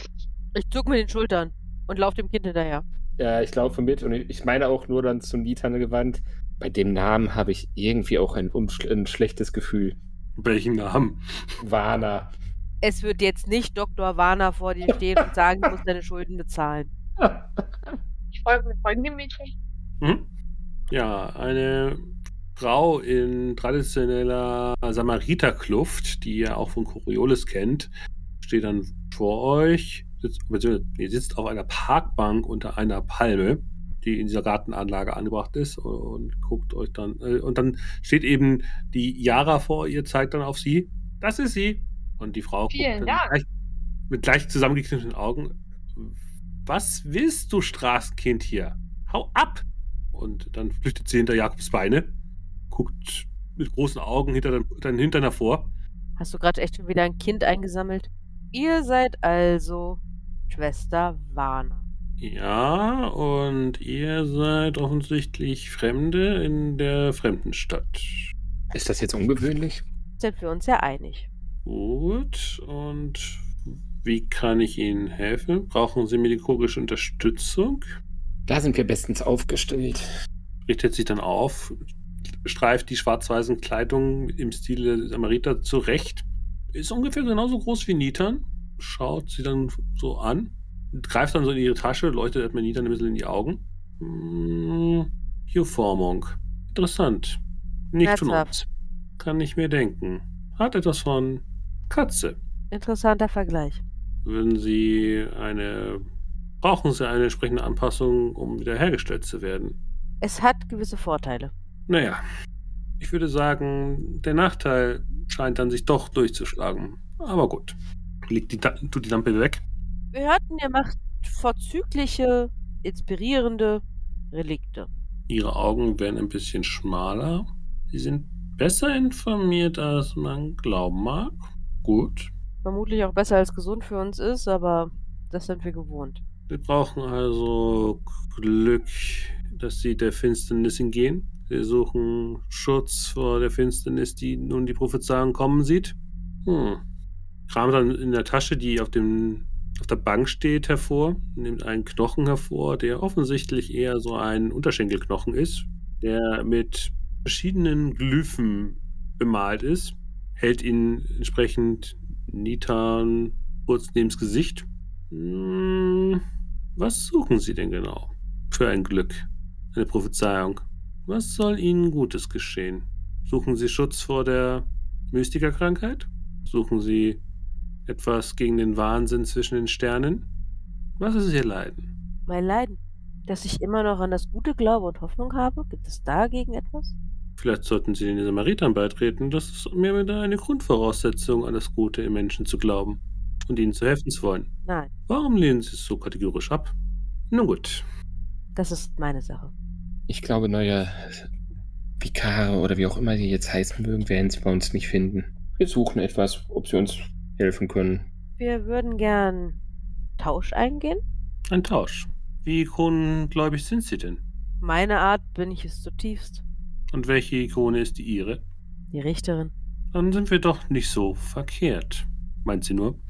Ich zuck mit den Schultern und lauf dem Kind hinterher. Ja, ich laufe mit und ich meine auch nur dann zu Nitan gewandt. Bei dem Namen habe ich irgendwie auch ein, ein schlechtes Gefühl. Welchen Namen? Warner. Es wird jetzt nicht Dr. Warner vor dir stehen und sagen, du musst deine Schulden bezahlen. Ich folge mit folgendem Mädchen. Mhm. Ja, eine Frau in traditioneller Samariterkluft, die ihr auch von Coriolis kennt, steht dann vor euch, sitzt, nee, sitzt auf einer Parkbank unter einer Palme, die in dieser Gartenanlage angebracht ist und guckt euch dann, äh, und dann steht eben die Yara vor ihr, zeigt dann auf sie, das ist sie. Und die Frau Vielen Dank. Gleich, mit leicht zusammengekniffenen Augen, was willst du, Straßenkind hier? Hau ab! Und dann flüchtet sie hinter Jakobs Beine, guckt mit großen Augen hinter dein, dein Hintern hervor. Hast du gerade echt schon wieder ein Kind eingesammelt? Ihr seid also Schwester Warner. Ja, und ihr seid offensichtlich Fremde in der Fremdenstadt. Ist das jetzt ungewöhnlich? Sind wir uns ja einig. Gut, und wie kann ich Ihnen helfen? Brauchen Sie medizinische Unterstützung? Da sind wir bestens aufgestellt. Richtet sich dann auf, streift die schwarz-weißen Kleidungen im Stil der Samariter zurecht, ist ungefähr genauso groß wie Nitan. Schaut sie dann so an, greift dann so in ihre Tasche, leuchtet erstmal Nitan ein bisschen in die Augen. Hm, Hierformung. Interessant. Nicht von uns. Kann ich mir denken. Hat etwas von Katze. Interessanter Vergleich. Würden Sie eine. Brauchen Sie eine entsprechende Anpassung, um wiederhergestellt zu werden? Es hat gewisse Vorteile. Naja, ich würde sagen, der Nachteil scheint dann sich doch durchzuschlagen. Aber gut. Legt die, tut die Lampe weg. Wir hörten, ihr macht vorzügliche, inspirierende Relikte. Ihre Augen werden ein bisschen schmaler. Sie sind besser informiert, als man glauben mag. Gut. Vermutlich auch besser als gesund für uns ist, aber das sind wir gewohnt. Wir brauchen also Glück, dass sie der Finsternis entgehen. Sie suchen Schutz vor der Finsternis, die nun die Prophezeiung kommen sieht. Hm. Kramt dann in der Tasche, die auf, dem, auf der Bank steht, hervor, nimmt einen Knochen hervor, der offensichtlich eher so ein Unterschenkelknochen ist, der mit verschiedenen Glyphen bemalt ist, hält ihn entsprechend Nitan kurz neben das Gesicht. Hm, was suchen Sie denn genau? Für ein Glück, eine Prophezeiung. Was soll Ihnen Gutes geschehen? Suchen Sie Schutz vor der Mystikerkrankheit? Suchen Sie etwas gegen den Wahnsinn zwischen den Sternen? Was ist Ihr Leiden? Mein Leiden? Dass ich immer noch an das Gute glaube und Hoffnung habe? Gibt es dagegen etwas? Vielleicht sollten Sie den Samaritern beitreten. Das ist mir wieder eine Grundvoraussetzung, an das Gute im Menschen zu glauben und ihnen zu helfen zu wollen. Nein. Warum lehnen Sie es so kategorisch ab? Nun gut. Das ist meine Sache. Ich glaube, neue Vikare oder wie auch immer die jetzt heißen mögen, werden sie bei uns nicht finden. Wir suchen etwas, ob sie uns helfen können. Wir würden gern Tausch eingehen. Ein Tausch. Wie kronengläubig sind Sie denn? Meine Art bin ich es zutiefst. Und welche Ikone ist die Ihre? Die Richterin. Dann sind wir doch nicht so verkehrt, meint sie nur.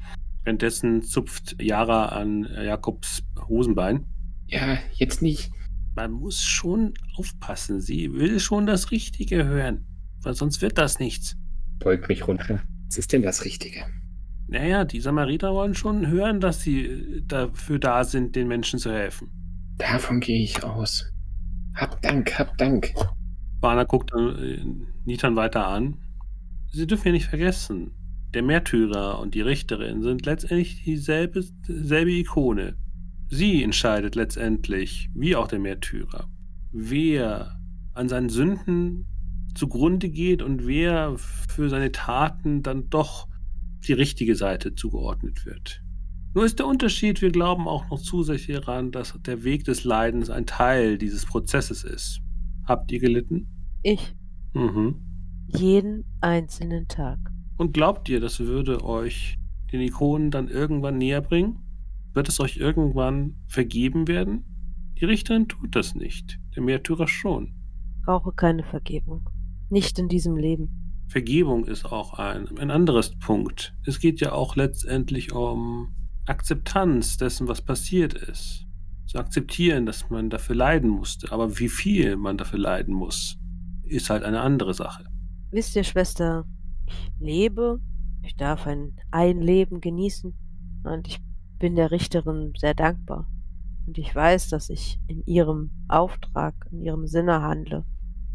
Währenddessen zupft Yara an Jakobs Hosenbein. Ja, jetzt nicht. Man muss schon aufpassen. Sie will schon das Richtige hören. Weil sonst wird das nichts. Beug mich runter. Was ist denn das Richtige? Naja, die Samariter wollen schon hören, dass sie dafür da sind, den Menschen zu helfen. Davon gehe ich aus. Hab Dank, hab Dank. Warner guckt äh, Nitan weiter an. Sie dürfen ja nicht vergessen, der Märtyrer und die Richterin sind letztendlich dieselbe, dieselbe Ikone. Sie entscheidet letztendlich, wie auch der Märtyrer, wer an seinen Sünden zugrunde geht und wer für seine Taten dann doch die richtige Seite zugeordnet wird. Nur ist der Unterschied, wir glauben auch noch zusätzlich daran, dass der Weg des Leidens ein Teil dieses Prozesses ist. Habt ihr gelitten? Ich. Mhm. Jeden einzelnen Tag. Und glaubt ihr, das würde euch den Ikonen dann irgendwann näher bringen? Wird es euch irgendwann vergeben werden? Die Richterin tut das nicht, der Märtyrer schon. Brauche keine Vergebung. Nicht in diesem Leben. Vergebung ist auch ein, ein anderes Punkt. Es geht ja auch letztendlich um Akzeptanz dessen, was passiert ist. Zu akzeptieren, dass man dafür leiden musste. Aber wie viel man dafür leiden muss, ist halt eine andere Sache. Wisst ihr, Schwester, ich lebe, ich darf ein, ein Leben genießen und ich bin der Richterin sehr dankbar. Und ich weiß, dass ich in ihrem Auftrag, in ihrem Sinne handle.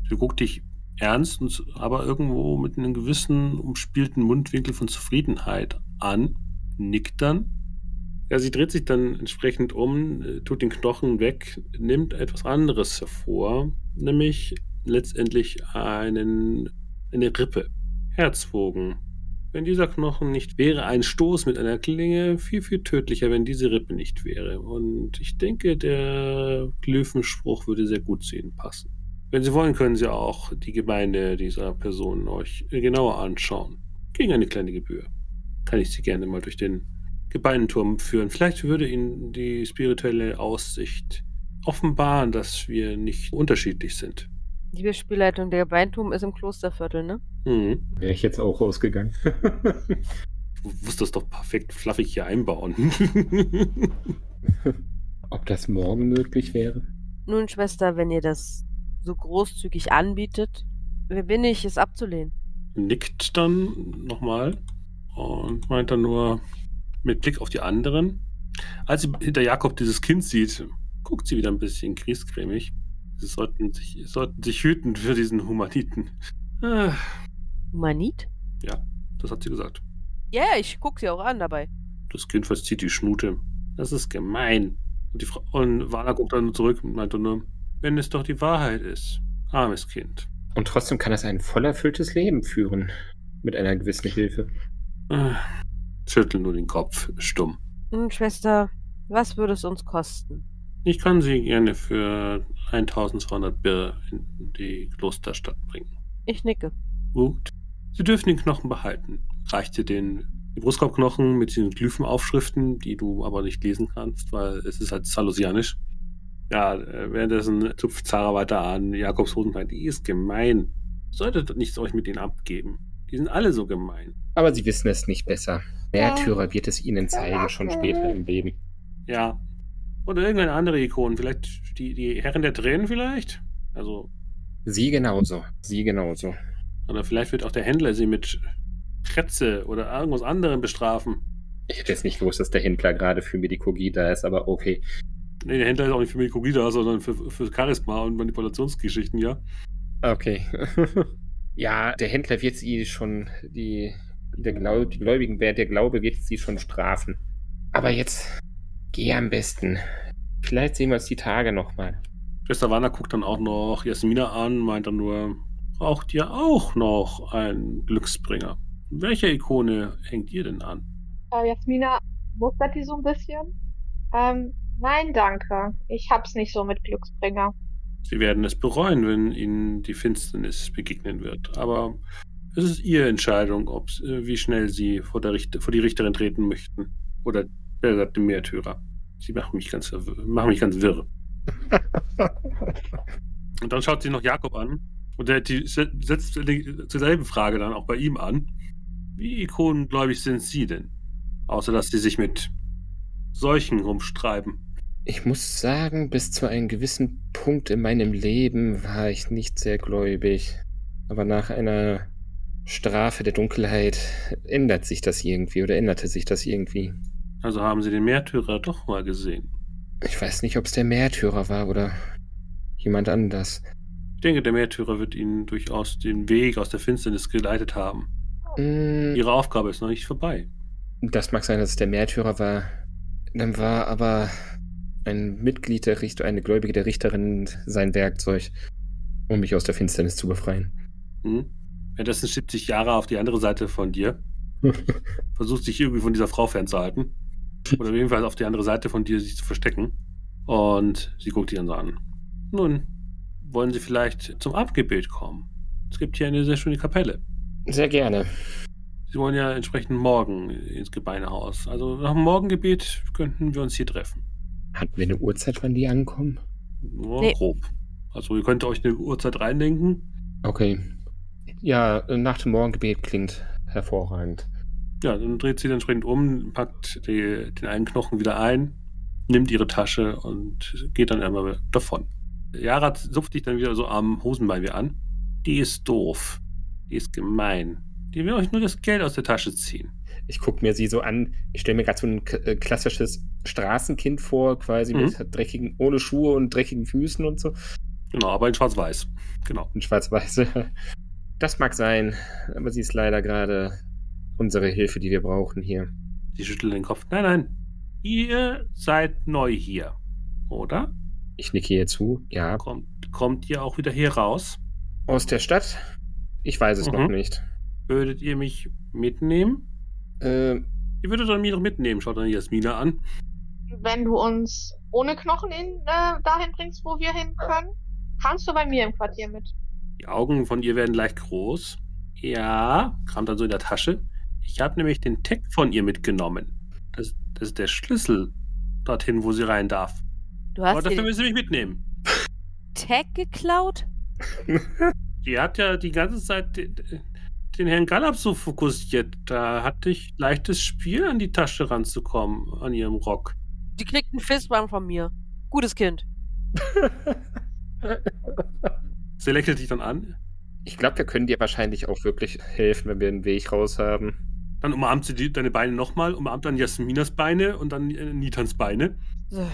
Sie guckt dich ernst, und, aber irgendwo mit einem gewissen umspielten Mundwinkel von Zufriedenheit an, nickt dann. Ja, sie dreht sich dann entsprechend um, äh, tut den Knochen weg, nimmt etwas anderes hervor, nämlich letztendlich einen, eine Rippe. Herzwogen. Wenn dieser Knochen nicht wäre, ein Stoß mit einer Klinge viel, viel tödlicher, wenn diese Rippe nicht wäre. Und ich denke, der Glyphenspruch würde sehr gut zu Ihnen passen. Wenn Sie wollen, können Sie auch die Gemeinde dieser Person euch genauer anschauen. Gegen eine kleine Gebühr. Kann ich Sie gerne mal durch den Gebeinenturm führen. Vielleicht würde Ihnen die spirituelle Aussicht offenbaren, dass wir nicht unterschiedlich sind. Die Spielleitung der Beintum ist im Klosterviertel, ne? Mhm. Wäre ich jetzt auch rausgegangen. du musst das doch perfekt fluffig hier einbauen. (laughs) Ob das morgen möglich wäre? Nun, Schwester, wenn ihr das so großzügig anbietet, wer bin ich, es abzulehnen? Nickt dann nochmal und meint dann nur mit Blick auf die anderen. Als sie hinter Jakob dieses Kind sieht, guckt sie wieder ein bisschen griesgrämig. Sie sollten sich, sollten sich hüten für diesen Humaniten. Ah, Humanit? das hat sie gesagt. Ja, ja, ich guck sie auch an dabei. Das Kind verzieht die Schnute. Das ist gemein. Und, die Frau, und Vala guckt dann zurück und meinte nur, wenn es doch die Wahrheit ist. Armes Kind. Und trotzdem kann es ein voll erfülltes Leben führen. Mit einer gewissen Hilfe. Ah, Schüttel nur den Kopf, stumm. Hm, Schwester, was würde es uns kosten? Ich kann sie gerne für 1200 Bir in die Klosterstadt bringen. Ich nicke. Gut. Sie dürfen den Knochen behalten. Reicht dir den die Brustkorbknochen mit den Glyphenaufschriften, die du aber nicht lesen kannst, weil es ist halt salosianisch. Ja, äh, währenddessen zupft Zara weiter an. Jakobs Hosenbein, die ist gemein. Solltet nicht euch mit denen abgeben. Die sind alle so gemein. Aber sie wissen es nicht besser. Märtyrer wird es ihnen zeigen, schon später im Leben. Ja. Oder irgendeine andere Ikon. Vielleicht die, die Herren der Tränen vielleicht? Also, Sie genauso. Sie genauso. oder vielleicht wird auch der Händler sie mit Kretze oder irgendwas anderem bestrafen. Ich hätte jetzt nicht gewusst, dass der Händler gerade für Medikogie da ist, aber okay. Nee, der Händler ist auch nicht für Medikogie da, sondern für, für Charisma und Manipulationsgeschichten, ja. Okay. (laughs) ja, der Händler wird sie schon, die, der Gläubigen, der Glaube wird sie schon strafen. Aber jetzt geh am besten. Vielleicht sehen wir uns die Tage nochmal. Schwester Wanna guckt dann auch noch Jasmina an, meint dann nur, braucht ihr auch noch einen Glücksbringer? Welche Ikone hängt ihr denn an? Äh, Jasmina mustert die so ein bisschen. Ähm, nein, danke. Ich hab's nicht so mit Glücksbringer. Sie werden es bereuen, wenn ihnen die Finsternis begegnen wird. Aber es ist ihre Entscheidung, ob, äh, wie schnell sie vor, der Richter, vor die Richterin treten möchten. Oder dem Märtyrer. Sie machen mich ganz, machen mich ganz wirr. (laughs) Und dann schaut sie noch Jakob an. Und der die, se- setzt die- zur selben Frage dann auch bei ihm an. Wie ikonengläubig sind Sie denn? Außer dass Sie sich mit Seuchen rumstreiben. Ich muss sagen, bis zu einem gewissen Punkt in meinem Leben war ich nicht sehr gläubig. Aber nach einer Strafe der Dunkelheit ändert sich das irgendwie oder änderte sich das irgendwie. Also haben Sie den Märtyrer doch mal gesehen. Ich weiß nicht, ob es der Märtyrer war oder jemand anders. Ich denke, der Märtyrer wird Ihnen durchaus den Weg aus der Finsternis geleitet haben. Mm, Ihre Aufgabe ist noch nicht vorbei. Das mag sein, dass es der Märtyrer war. Dann war aber ein Mitglied der Richter, eine Gläubige der Richterin sein Werkzeug, um mich aus der Finsternis zu befreien. Hm? Währenddessen 70 Jahre auf die andere Seite von dir. (laughs) Versucht sich irgendwie von dieser Frau fernzuhalten. Oder jedenfalls auf die andere Seite von dir sich zu verstecken. Und sie guckt dich dann so an. Nun, wollen Sie vielleicht zum Abendgebet kommen? Es gibt hier eine sehr schöne Kapelle. Sehr gerne. Sie wollen ja entsprechend morgen ins Gebeinehaus. Also nach dem Morgengebet könnten wir uns hier treffen. Hatten wir eine Uhrzeit, wann die ankommen? Nur Nee. grob. Also ihr könnt euch eine Uhrzeit reindenken. Okay. Ja, nach dem Morgengebet klingt hervorragend. Ja, dann dreht sie dann entsprechend um, packt die, den einen Knochen wieder ein, nimmt ihre Tasche und geht dann einmal davon. Yara zupft dich dann wieder so am Hosenbein wieder an. Die ist doof. Die ist gemein. Die will euch nur das Geld aus der Tasche ziehen. Ich gucke mir sie so an. Ich stelle mir gerade so ein äh, klassisches Straßenkind vor, quasi Mhm. mit dreckigen, ohne Schuhe und dreckigen Füßen und so. Genau, aber in schwarz-weiß. Genau. In schwarz-weiß. (laughs) Das mag sein, aber sie ist leider gerade unsere Hilfe, die wir brauchen hier. Sie schüttelt den Kopf. Nein, nein. Ihr seid neu hier. Oder? Ich nicke ihr zu. Ja. Kommt, kommt ihr auch wieder hier raus? Aus der Stadt? Ich weiß es Mhm. noch nicht. Würdet ihr mich mitnehmen? Äh, Ihr würdet dann mich doch mitnehmen, schaut dann Jasmina an. Wenn du uns ohne Knochen in, äh, dahin bringst, wo wir hin können, kannst du bei mir im Quartier mit. Die Augen von ihr werden leicht groß. Ja, kramt dann so in der Tasche. Ich habe nämlich den Tech von ihr mitgenommen. Das, das ist der Schlüssel dorthin, wo sie rein darf. Du Aber hast dafür den müssen sie mich mitnehmen. Tag geklaut? (laughs) Die hat ja die ganze Zeit den, den Herrn Gallop so fokussiert. Da hatte ich leichtes Spiel, an die Tasche ranzukommen, an ihrem Rock. Die kriegt einen Fistbump von mir. Gutes Kind. (laughs) Sie lächelt dich dann an. ich glaube, wir können dir wahrscheinlich auch wirklich helfen, wenn wir einen Weg raus haben. Dann umarmt sie die, deine Beine nochmal, umarmt dann Jasminas Beine und dann äh, Nitans Beine. So.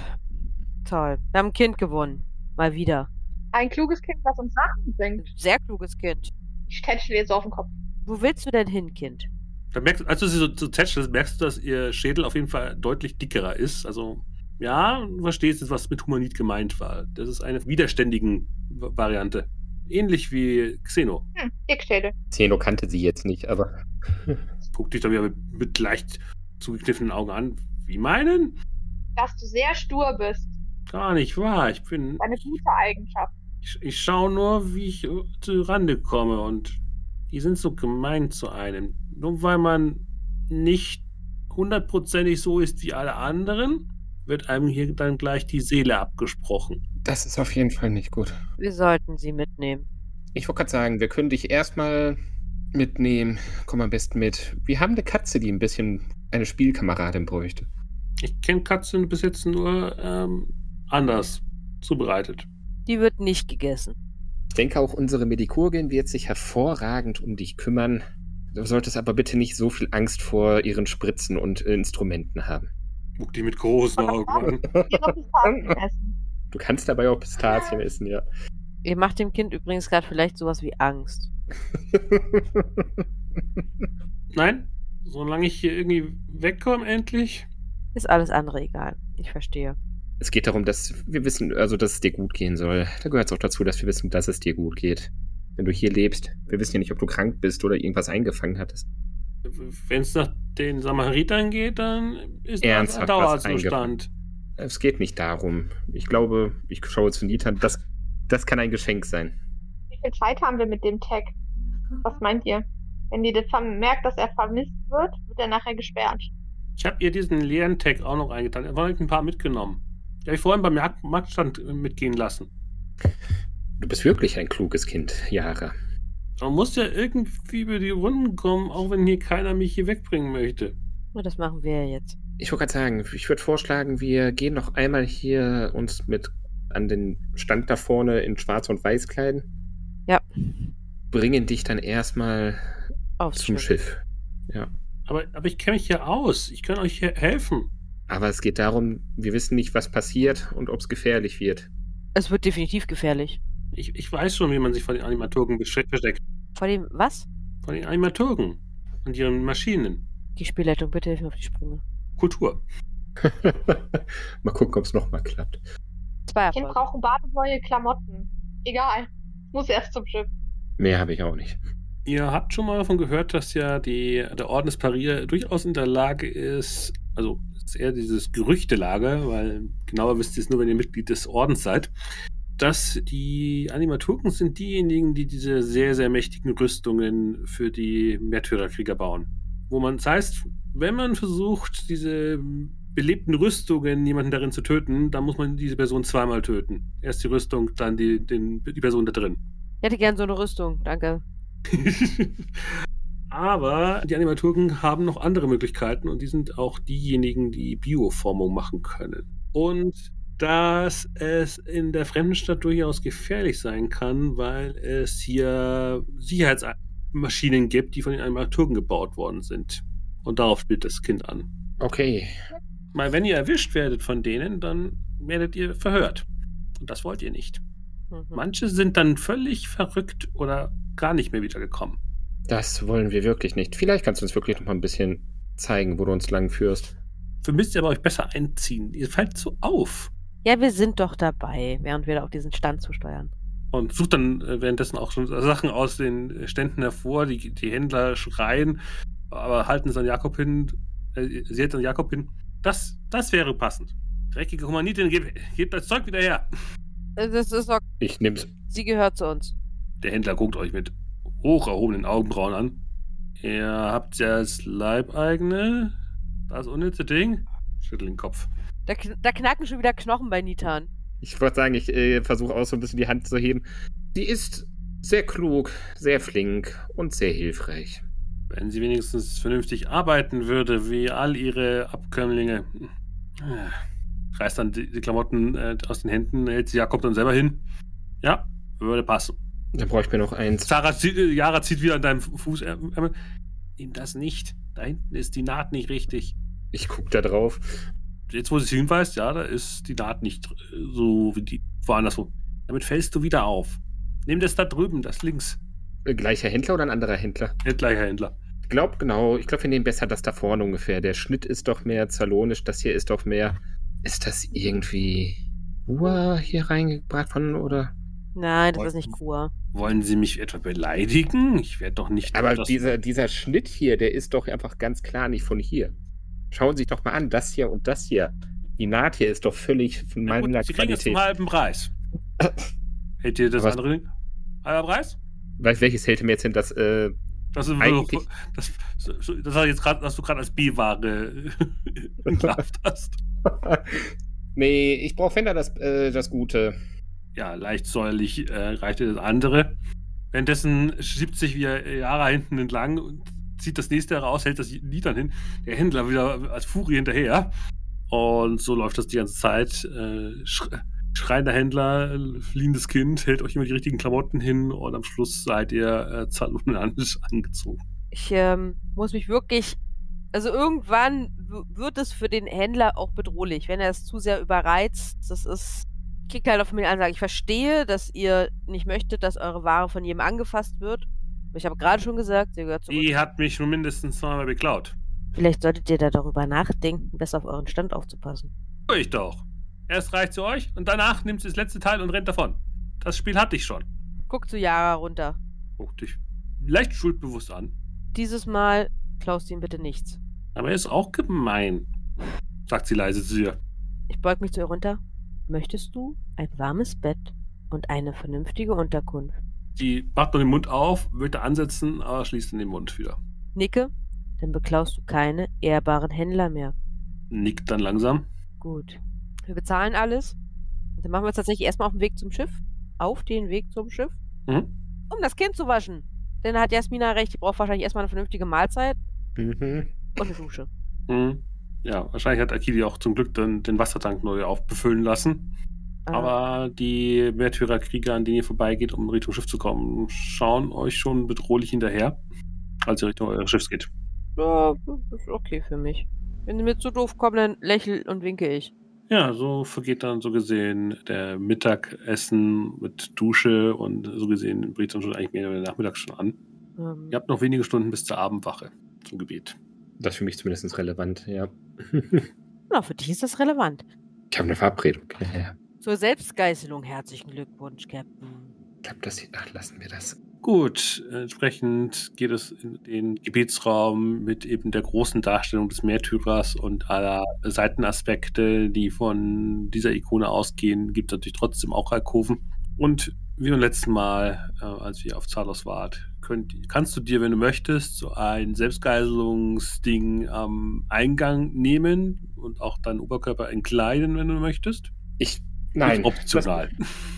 Toll. Wir haben ein Kind gewonnen. Mal wieder. Ein kluges Kind, was uns Sachen bringt. Sehr kluges Kind. Ich tätschle jetzt auf den Kopf. Wo willst du denn hin, Kind? Da merkst, als du sie so, so tätschelst, merkst du, dass ihr Schädel auf jeden Fall deutlich dickerer ist. Also, ja, du verstehst jetzt, was mit Humanit gemeint war. Das ist eine widerständigen Variante. Ähnlich wie Xeno. Hm, Dickschädel. Zeno kannte sie jetzt nicht, aber (laughs) Guckt dich dann wieder mit, mit leicht zugekniffenen Augen an. Wie meinen? Dass du sehr stur bist. Gar nicht wahr. Ich bin. Eine gute Eigenschaft. Ich, ich schaue nur, wie ich zu Rande komme und die sind so gemein zu einem. Nur weil man nicht hundertprozentig so ist wie alle anderen, wird einem hier dann gleich die Seele abgesprochen. das ist auf jeden Fall nicht gut. Wir sollten sie mitnehmen. Ich wollte gerade sagen, wir können dich erstmal mitnehmen. Komm am besten mit. Wir haben eine Katze, die ein bisschen eine Spielkameradin bräuchte. Ich kenne Katzen bis jetzt nur ähm, anders zubereitet. Die wird nicht gegessen. Ich denke auch, unsere Medikurgin wird sich hervorragend um dich kümmern. Du solltest aber bitte nicht so viel Angst vor ihren Spritzen und Instrumenten haben. Guck die mit großen Augen an. Ihre Pistazien essen. Du kannst dabei auch Pistazien essen, ja. Ihr macht dem Kind übrigens gerade vielleicht sowas wie Angst. Nein, solange ich hier irgendwie wegkomme, endlich. Ist alles andere egal. Ich verstehe. es geht darum, dass wir wissen, also dass es dir gut gehen soll. Da gehört es auch dazu, dass wir wissen, dass es dir gut geht. Wenn du hier lebst. Wir wissen ja nicht, ob du krank bist oder irgendwas eingefangen hattest. Wenn es nach den Samaritern geht, dann ist das ein Ernsthaft was Dauerzustand. Es geht nicht darum. Ich glaube, ich schaue zu Nita, das, das kann ein Geschenk sein. Wie viel Zeit haben wir mit dem Tag? Was meint ihr? Wenn die das merkt, dass er vermisst wird, wird er nachher gesperrt. Ich habe ihr diesen leeren Tag auch noch eingetan. Er war ein paar mitgenommen. Die habe ich vorhin beim Markt Marktstand äh, mitgehen lassen. Du bist wirklich ein kluges Kind, Jara. Man muss ja irgendwie über die Runden kommen, auch wenn hier keiner mich hier wegbringen möchte. Und das machen wir ja jetzt. Ich wollte gerade sagen, ich würde vorschlagen, wir gehen noch einmal hier uns mit an den Stand da vorne in Schwarz und Weiß kleiden. Ja. Bringen dich dann erstmal Aufs zum Schiff. Schiff. Ja. Aber, aber ich kenne mich hier aus. Ich kann euch hier helfen. Aber es geht darum, wir wissen nicht, was passiert und ob es gefährlich wird. Es wird definitiv gefährlich. Ich, ich weiß schon, wie man sich vor den Animaturgen versteckt. Vor dem, was? Vor den Animaturgen und ihren Maschinen. Die Spielleitung, bitte hilf mir auf die Sprünge. Kultur. (laughs) mal gucken, ob es nochmal klappt. Zwei Kind brauchen badeneue Klamotten. Egal. Muss erst zum Schiff. Mehr habe ich auch nicht. Ihr habt schon mal davon gehört, dass ja die, der Orden des Parier durchaus in der Lage ist, also es ist eher dieses Gerüchtelager, weil genauer wisst ihr es nur, wenn ihr Mitglied des Ordens seid, dass die Animaturken sind diejenigen, die diese sehr, sehr mächtigen Rüstungen für die Märtyrerkrieger bauen. Wo man, das heißt, wenn man versucht, diese belebten Rüstungen jemanden darin zu töten, dann muss man diese Person zweimal töten. Erst die Rüstung, dann die, den, die Person da drin. Ich hätte gern so eine Rüstung, danke. (laughs) Aber die Animaturgen haben noch andere Möglichkeiten und die sind auch diejenigen, die Bioformung machen können. Und dass es in der Fremdenstadt durchaus gefährlich sein kann, weil es hier Sicherheitsmaschinen gibt, die von den Animaturgen gebaut worden sind. Und darauf spielt das Kind an. Okay. Mal wenn ihr erwischt werdet von denen, dann werdet ihr verhört. Und das wollt ihr nicht. Mhm. Manche sind dann völlig verrückt oder gar nicht mehr wiedergekommen. Das wollen wir wirklich nicht. Vielleicht kannst du uns wirklich noch mal ein bisschen zeigen, wo du uns lang führst. Dafür müsst ihr aber euch besser einziehen. Ihr fällt so auf. Ja, wir sind doch dabei, während wir da auf diesen Stand zusteuern. Und sucht dann äh, währenddessen auch schon Sachen aus den Ständen hervor. Die, die Händler schreien, aber halten es an Jakob hin. Äh, sie hält an Jakob hin. Das, das wäre passend. Dreckige Humanitin, gebt, gebt das Zeug wieder her. Äh, Das ist doch, Ich nehm's. sie gehört zu uns. Der Händler guckt euch mit hoch erhobenen Augenbrauen an. Ihr habt ja das Leibeigene, das unnütze Ding. Schüttelt den Kopf. Da, da knacken schon wieder Knochen bei Nitan. Ich wollte sagen, ich äh, versuche auch so ein bisschen die Hand zu heben. Sie ist sehr klug, sehr flink und sehr hilfreich. Wenn sie wenigstens vernünftig arbeiten würde, wie all ihre Abkömmlinge. Äh, Reißt dann die, die Klamotten äh, aus den Händen, hält sie Jakob dann selber hin. Ja, würde passen. Dann brauche ich mir noch eins. Sarah zieht, äh, Jara zieht wieder an deinem Fuß. Nimm das nicht. Da hinten ist die Naht nicht richtig. Ich guck da drauf. Jetzt, wo du es hinweist, ja, da ist die Naht nicht so wie die woanders. Damit fällst du wieder auf. Nimm das da drüben, das links. Äh, Gleicher Händler oder ein anderer Händler? Gleicher Händler. Ich glaube, genau. Ich glaube, wir nehmen besser das da vorne ungefähr. Der Schnitt ist doch mehr zalonisch, das hier ist doch mehr. Ist das irgendwie Uhr hier reingebracht von oder? Nein, das ist nicht Kur. Wollen Sie mich etwa beleidigen? Ich werde doch nicht. Aber dieser, dieser Schnitt hier, der ist doch einfach ganz klar nicht von hier. Schauen Sie sich doch mal an, das hier und das hier. Die Naht hier ist doch völlig von meiner Sie kriegen es Qualität. zum halben Preis. (laughs) Hält ihr das Was- andere Ding? Halber Preis? Wel- Welches hält mir jetzt hin, das, äh, Das ist Eigentlich- das, das, das hast, du jetzt grad, was du gerade als B-Ware entlarvt (laughs) hast. nee, ich brauche Fender das, äh, das Gute. Ja, leicht säuerlich äh, reichte das andere. Währenddessen schiebt sich wieder Jahre hinten entlang und zieht das nächste heraus, hält das Lied dann hin. Der Händler wieder als Furie hinterher. Und so läuft das die ganze Zeit. Äh, schreiender Händler, fliehendes Kind, hält euch immer die richtigen Klamotten hin und am Schluss seid ihr äh, zalunanisch (laughs) angezogen. Ich ähm, muss mich wirklich. Also irgendwann wird es für den Händler auch bedrohlich, wenn er es zu sehr überreizt. Das ist. Kriegt halt auf mir die Ansage. Ich verstehe, dass ihr nicht möchtet, dass eure Ware von jedem angefasst wird. Aber ich habe gerade schon gesagt, sie gehört zurück. Die hat mich schon mindestens zweimal beklaut. Vielleicht solltet ihr da darüber nachdenken, besser auf euren Stand aufzupassen. Ich doch. Erst reicht sie euch und danach nimmt sie das letzte Teil und rennt davon. Das Spiel hatte ich schon. Guckt zu Yara runter. Guck dich leicht schuldbewusst an. Dieses Mal klaust ihm bitte nichts. Aber er ist auch gemein, sagt sie leise zu dir. Ich beug mich zu ihr runter. Möchtest du ein warmes Bett und eine vernünftige Unterkunft? Die macht nur den Mund auf, möchte ansetzen, aber schließt dann den Mund wieder. Nicke, dann beklaust du keine ehrbaren Händler mehr. Nickt dann langsam. Gut. Wir bezahlen alles. Und dann machen wir uns tatsächlich erstmal auf den Weg zum Schiff. Auf den Weg zum Schiff. Mhm. Um das Kind zu waschen. Denn da hat Jasmina recht, die braucht wahrscheinlich erstmal eine vernünftige Mahlzeit Mhm. und eine Dusche. Mhm. Ja, wahrscheinlich hat Akili auch zum Glück dann den Wassertank neu aufbefüllen lassen. Ah, Aber die Märtyrerkrieger, an denen ihr vorbeigeht, um Richtung Schiff zu kommen, schauen euch schon bedrohlich hinterher, als ihr Richtung eures Schiffs geht. ja, ist okay für mich. Wenn sie mir zu doof kommen, dann lächel und winke ich. Ja, so vergeht dann so gesehen der Mittagessen mit Dusche und so gesehen bricht dann schon eigentlich mehr der Nachmittag schon an. Ähm, Ihr habt noch wenige Stunden bis zur Abendwache zum Gebet. Das ist für mich zumindest relevant, ja. (laughs) Na, für dich ist das relevant. ich habe eine Verabredung. Ja, ja. Zur Selbstgeißelung herzlichen Glückwunsch, Captain. Ich glaube, das hier. Ach, lassen wir das. Gut, entsprechend geht es in den Gebetsraum mit eben der großen Darstellung des Märtyrers und aller Seitenaspekte, die von dieser Ikone ausgehen, gibt es natürlich trotzdem auch Alkoven. Und wie beim letzten Mal, äh, als wir auf Zalos wart, könnt, kannst du dir, wenn du möchtest, so ein Selbstgeiselungsding am Eingang nehmen und auch deinen Oberkörper entkleiden, wenn du möchtest. Ich. Nein. Optional.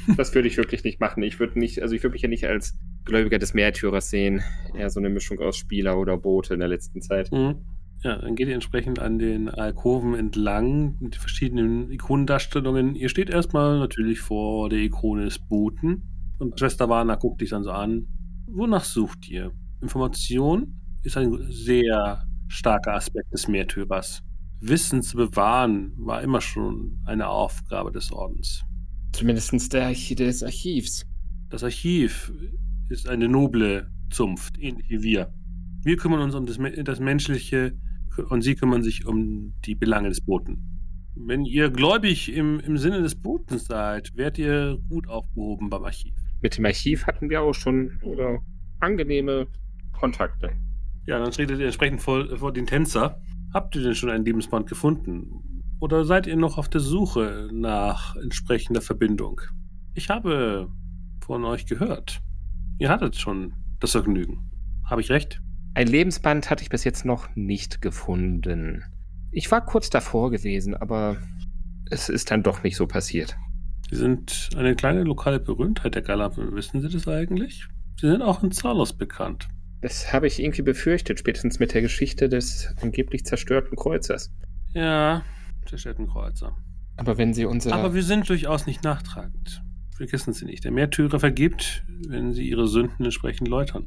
Das, das würde ich wirklich nicht machen. Ich würde nicht, also ich würde mich ja nicht als Gläubiger des Märtyrers sehen. Eher so eine Mischung aus Spieler oder Bote in der letzten Zeit. Mhm. Ja, dann geht ihr entsprechend an den Alkoven entlang mit den verschiedenen Ikonendarstellungen. Ihr steht erstmal natürlich vor der Ikone des Boten. Und Schwester Warner guckt dich dann so an. Wonach sucht ihr? Information ist ein sehr starker Aspekt des Märtyrers. Wissen zu bewahren war immer schon eine Aufgabe des Ordens. Zumindest der Archi des Archivs. Das Archiv ist eine noble Zunft, ähnlich wie wir. Wir kümmern uns um das, das Menschliche und Sie kümmern sich um die Belange des Boten. Wenn ihr gläubig im, im Sinne des Botens seid, werdet ihr gut aufgehoben beim Archiv. Mit dem Archiv hatten wir auch schon oder, angenehme Kontakte. Ja, dann tretet ihr entsprechend vor, vor den Tänzer. Habt ihr denn schon einen Lebensband gefunden? Oder seid ihr noch auf der Suche nach entsprechender Verbindung? Ich habe von euch gehört. Ihr hattet schon das Vergnügen. Habe ich recht? Ein Lebensband hatte ich bis jetzt noch nicht gefunden. Ich war kurz davor gewesen, aber es ist dann doch nicht so passiert. Sie sind eine kleine lokale Berühmtheit der Galapen. Wissen Sie das eigentlich? Sie sind auch in Zalos bekannt. Das habe ich irgendwie befürchtet, spätestens mit der Geschichte des angeblich zerstörten Kreuzers. Ja, zerstörten Kreuzer. Aber wenn Sie unser... Aber wir sind durchaus nicht nachtragend. Vergessen Sie nicht, der Märtyrer vergibt, wenn Sie Ihre Sünden entsprechend läutern.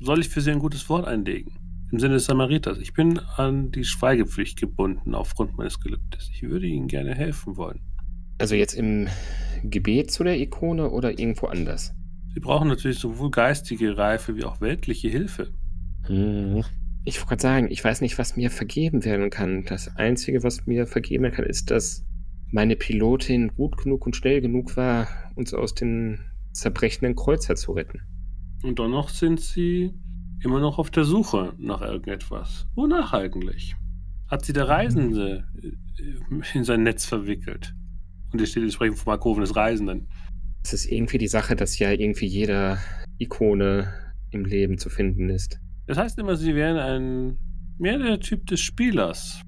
Soll ich für Sie ein gutes Wort einlegen? im Sinne des Samariters. Ich bin an die Schweigepflicht gebunden aufgrund meines Gelübdes. Ich würde Ihnen gerne helfen wollen. Also jetzt im Gebet zu der Ikone oder irgendwo anders? Sie brauchen natürlich sowohl geistige Reife wie auch weltliche Hilfe. Hm. Ich wollte gerade sagen, ich weiß nicht, was mir vergeben werden kann. Das Einzige, was mir vergeben werden kann, ist, dass meine Pilotin gut genug und schnell genug war, uns aus den zerbrechenden Kreuzer zu retten. Und dennoch sind Sie immer noch auf der Suche nach irgendetwas. Wonach eigentlich? Hat sie der Reisende äh, in sein Netz verwickelt? Und hier steht entsprechend vom Alkoven des Reisenden. Es ist irgendwie die Sache, dass ja irgendwie jeder Ikone im Leben zu finden ist. Das heißt immer, Sie wären ein mehr der Typ des Spielers.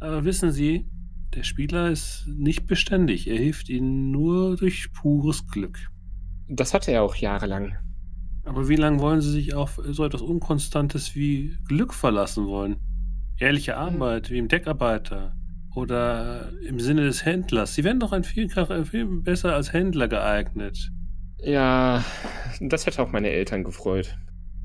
Aber wissen Sie, der Spieler ist nicht beständig. Er hilft Ihnen nur durch pures Glück. Das hatte er auch jahrelang. Aber wie lange wollen Sie sich auf so etwas Unkonstantes wie Glück verlassen wollen? Ehrliche hm. Arbeit, wie im Deckarbeiter oder im Sinne des Händlers. Sie wären doch ein viel, viel besser als Händler geeignet. Ja, das hätte auch meine Eltern gefreut.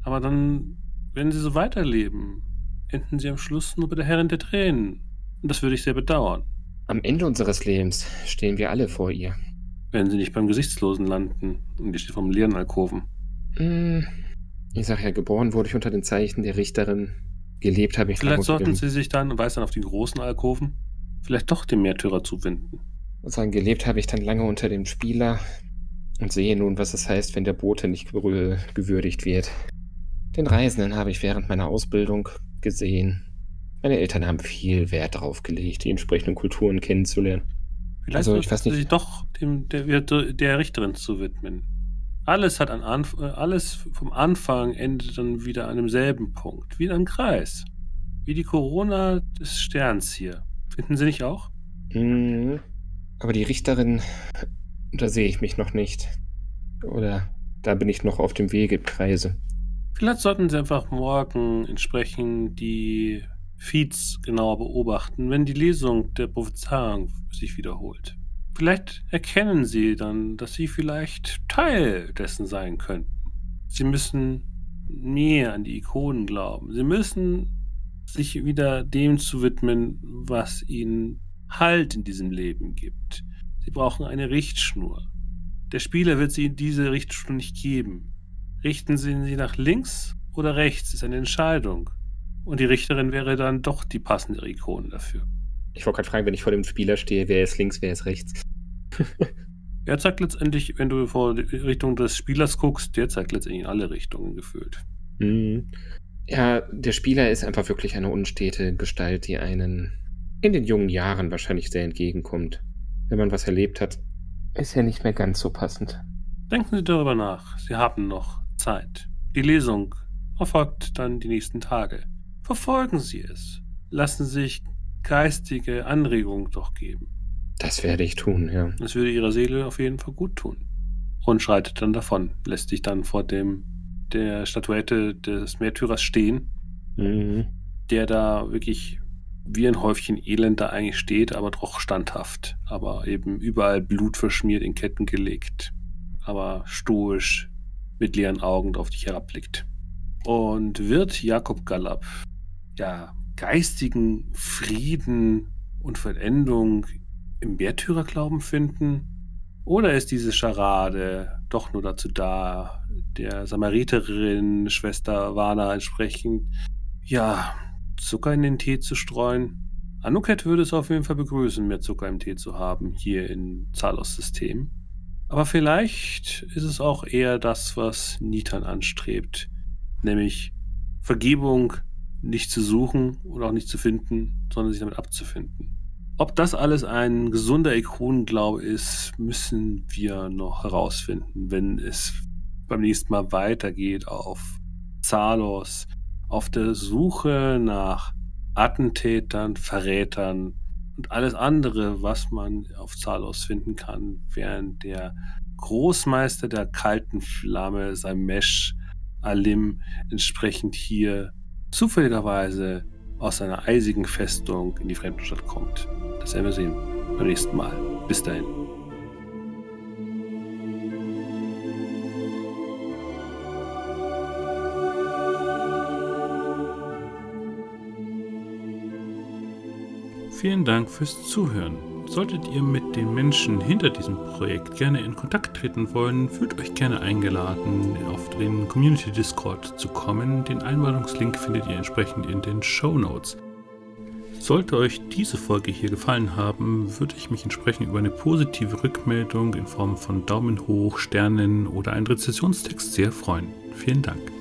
Aber dann, wenn Sie so weiterleben, enden Sie am Schluss nur bei der Herrin der Tränen. Und das würde ich sehr bedauern. Am Ende unseres Lebens stehen wir alle vor ihr. Wenn Sie nicht beim Gesichtslosen landen. Und die steht vom leeren Alkoven. Hm, ich sag ja, geboren wurde ich unter den Zeichen der Richterin. Gelebt habe ich Vielleicht sollten Sie sich dann, weiß dann auf die großen Alkoven, vielleicht doch dem Märtyrer zuwenden. Sagen, gelebt habe ich dann lange unter dem Spieler und sehe nun, was es heißt, wenn der Bote nicht gewürdigt wird. Den Reisenden habe ich während meiner Ausbildung gesehen. Meine Eltern haben viel Wert darauf gelegt, die entsprechenden Kulturen kennenzulernen. Vielleicht also, ich weiß nicht. sich doch dem, der, der Richterin zu widmen. Alles hat an Anf alles vom Anfang endet dann wieder an demselben Punkt, wie in einem Kreis. Wie die Corona des Sterns hier. Finden Sie nicht auch? Mhm. Aber die Richterin, da sehe ich mich noch nicht. Oder da bin ich noch auf dem Wege im Kreise. Vielleicht sollten Sie einfach morgen entsprechend die Feeds genauer beobachten, wenn die Lesung der Prophezeiung sich wiederholt. Vielleicht erkennen sie dann, dass sie vielleicht Teil dessen sein könnten. Sie müssen mehr an die Ikonen glauben. Sie müssen sich wieder dem zu widmen, was ihnen Halt in diesem Leben gibt. Sie brauchen eine Richtschnur. Der Spieler wird sie diese Richtschnur nicht geben. Richten Sie sie nach links oder rechts, ist eine Entscheidung. Und die Richterin wäre dann doch die passende Ikone dafür. Ich wollte gerade fragen, wenn ich vor dem Spieler stehe, wer ist links, wer ist rechts? (laughs) er zeigt letztendlich, wenn du vor die Richtung des Spielers guckst, der zeigt letztendlich in alle Richtungen gefühlt. Mhm. Ja, der Spieler ist einfach wirklich eine unstete Gestalt, die einen in den jungen Jahren wahrscheinlich sehr entgegenkommt. Wenn man was erlebt hat, ist ja nicht mehr ganz so passend. Denken Sie darüber nach. Sie haben noch Zeit. Die Lesung erfolgt dann die nächsten Tage. Verfolgen Sie es. Lassen Sie sich geistige Anregungen doch geben. Das werde ich tun, ja. Das würde ihrer Seele auf jeden Fall gut tun. Und schreitet dann davon, lässt sich dann vor dem der Statuette des Märtyrers stehen, mhm. der da wirklich wie ein Häufchen Elend da eigentlich steht, aber doch standhaft, aber eben überall Blut verschmiert, in Ketten gelegt, aber stoisch mit leeren Augen auf dich herabblickt. Und wird Jakob Gallab ja geistigen Frieden und Vollendung im Märtyrerglauben finden? Oder ist diese Scharade doch nur dazu da, der Samariterin, Schwester Wana entsprechend, ja, Zucker in den Tee zu streuen? Anuket würde es auf jeden Fall begrüßen, mehr Zucker im Tee zu haben, hier in Zalos System. Aber vielleicht ist es auch eher das, was Nitan anstrebt, nämlich Vergebung nicht zu suchen und auch nicht zu finden, sondern sich damit abzufinden. Ob das alles ein gesunder Ikonenglaube ist, müssen wir noch herausfinden, wenn es beim nächsten Mal weitergeht auf Zalos, auf der Suche nach Attentätern, Verrätern und alles andere, was man auf Zalos finden kann, während der Großmeister der kalten Flamme, Samesh Alim, entsprechend hier zufälligerweise aus seiner eisigen Festung in die Fremdenstadt kommt. Das werden wir sehen beim nächsten Mal. Bis dahin. Vielen Dank fürs Zuhören. Solltet ihr mit den Menschen hinter diesem Projekt gerne in Kontakt treten wollen, fühlt euch gerne eingeladen, auf den Community Discord zu kommen. Den Einladungslink findet ihr entsprechend in den Show Notes. Sollte euch diese Folge hier gefallen haben, würde ich mich entsprechend über eine positive Rückmeldung in Form von Daumen hoch, Sternen oder einen Rezessionstext sehr freuen. Vielen Dank.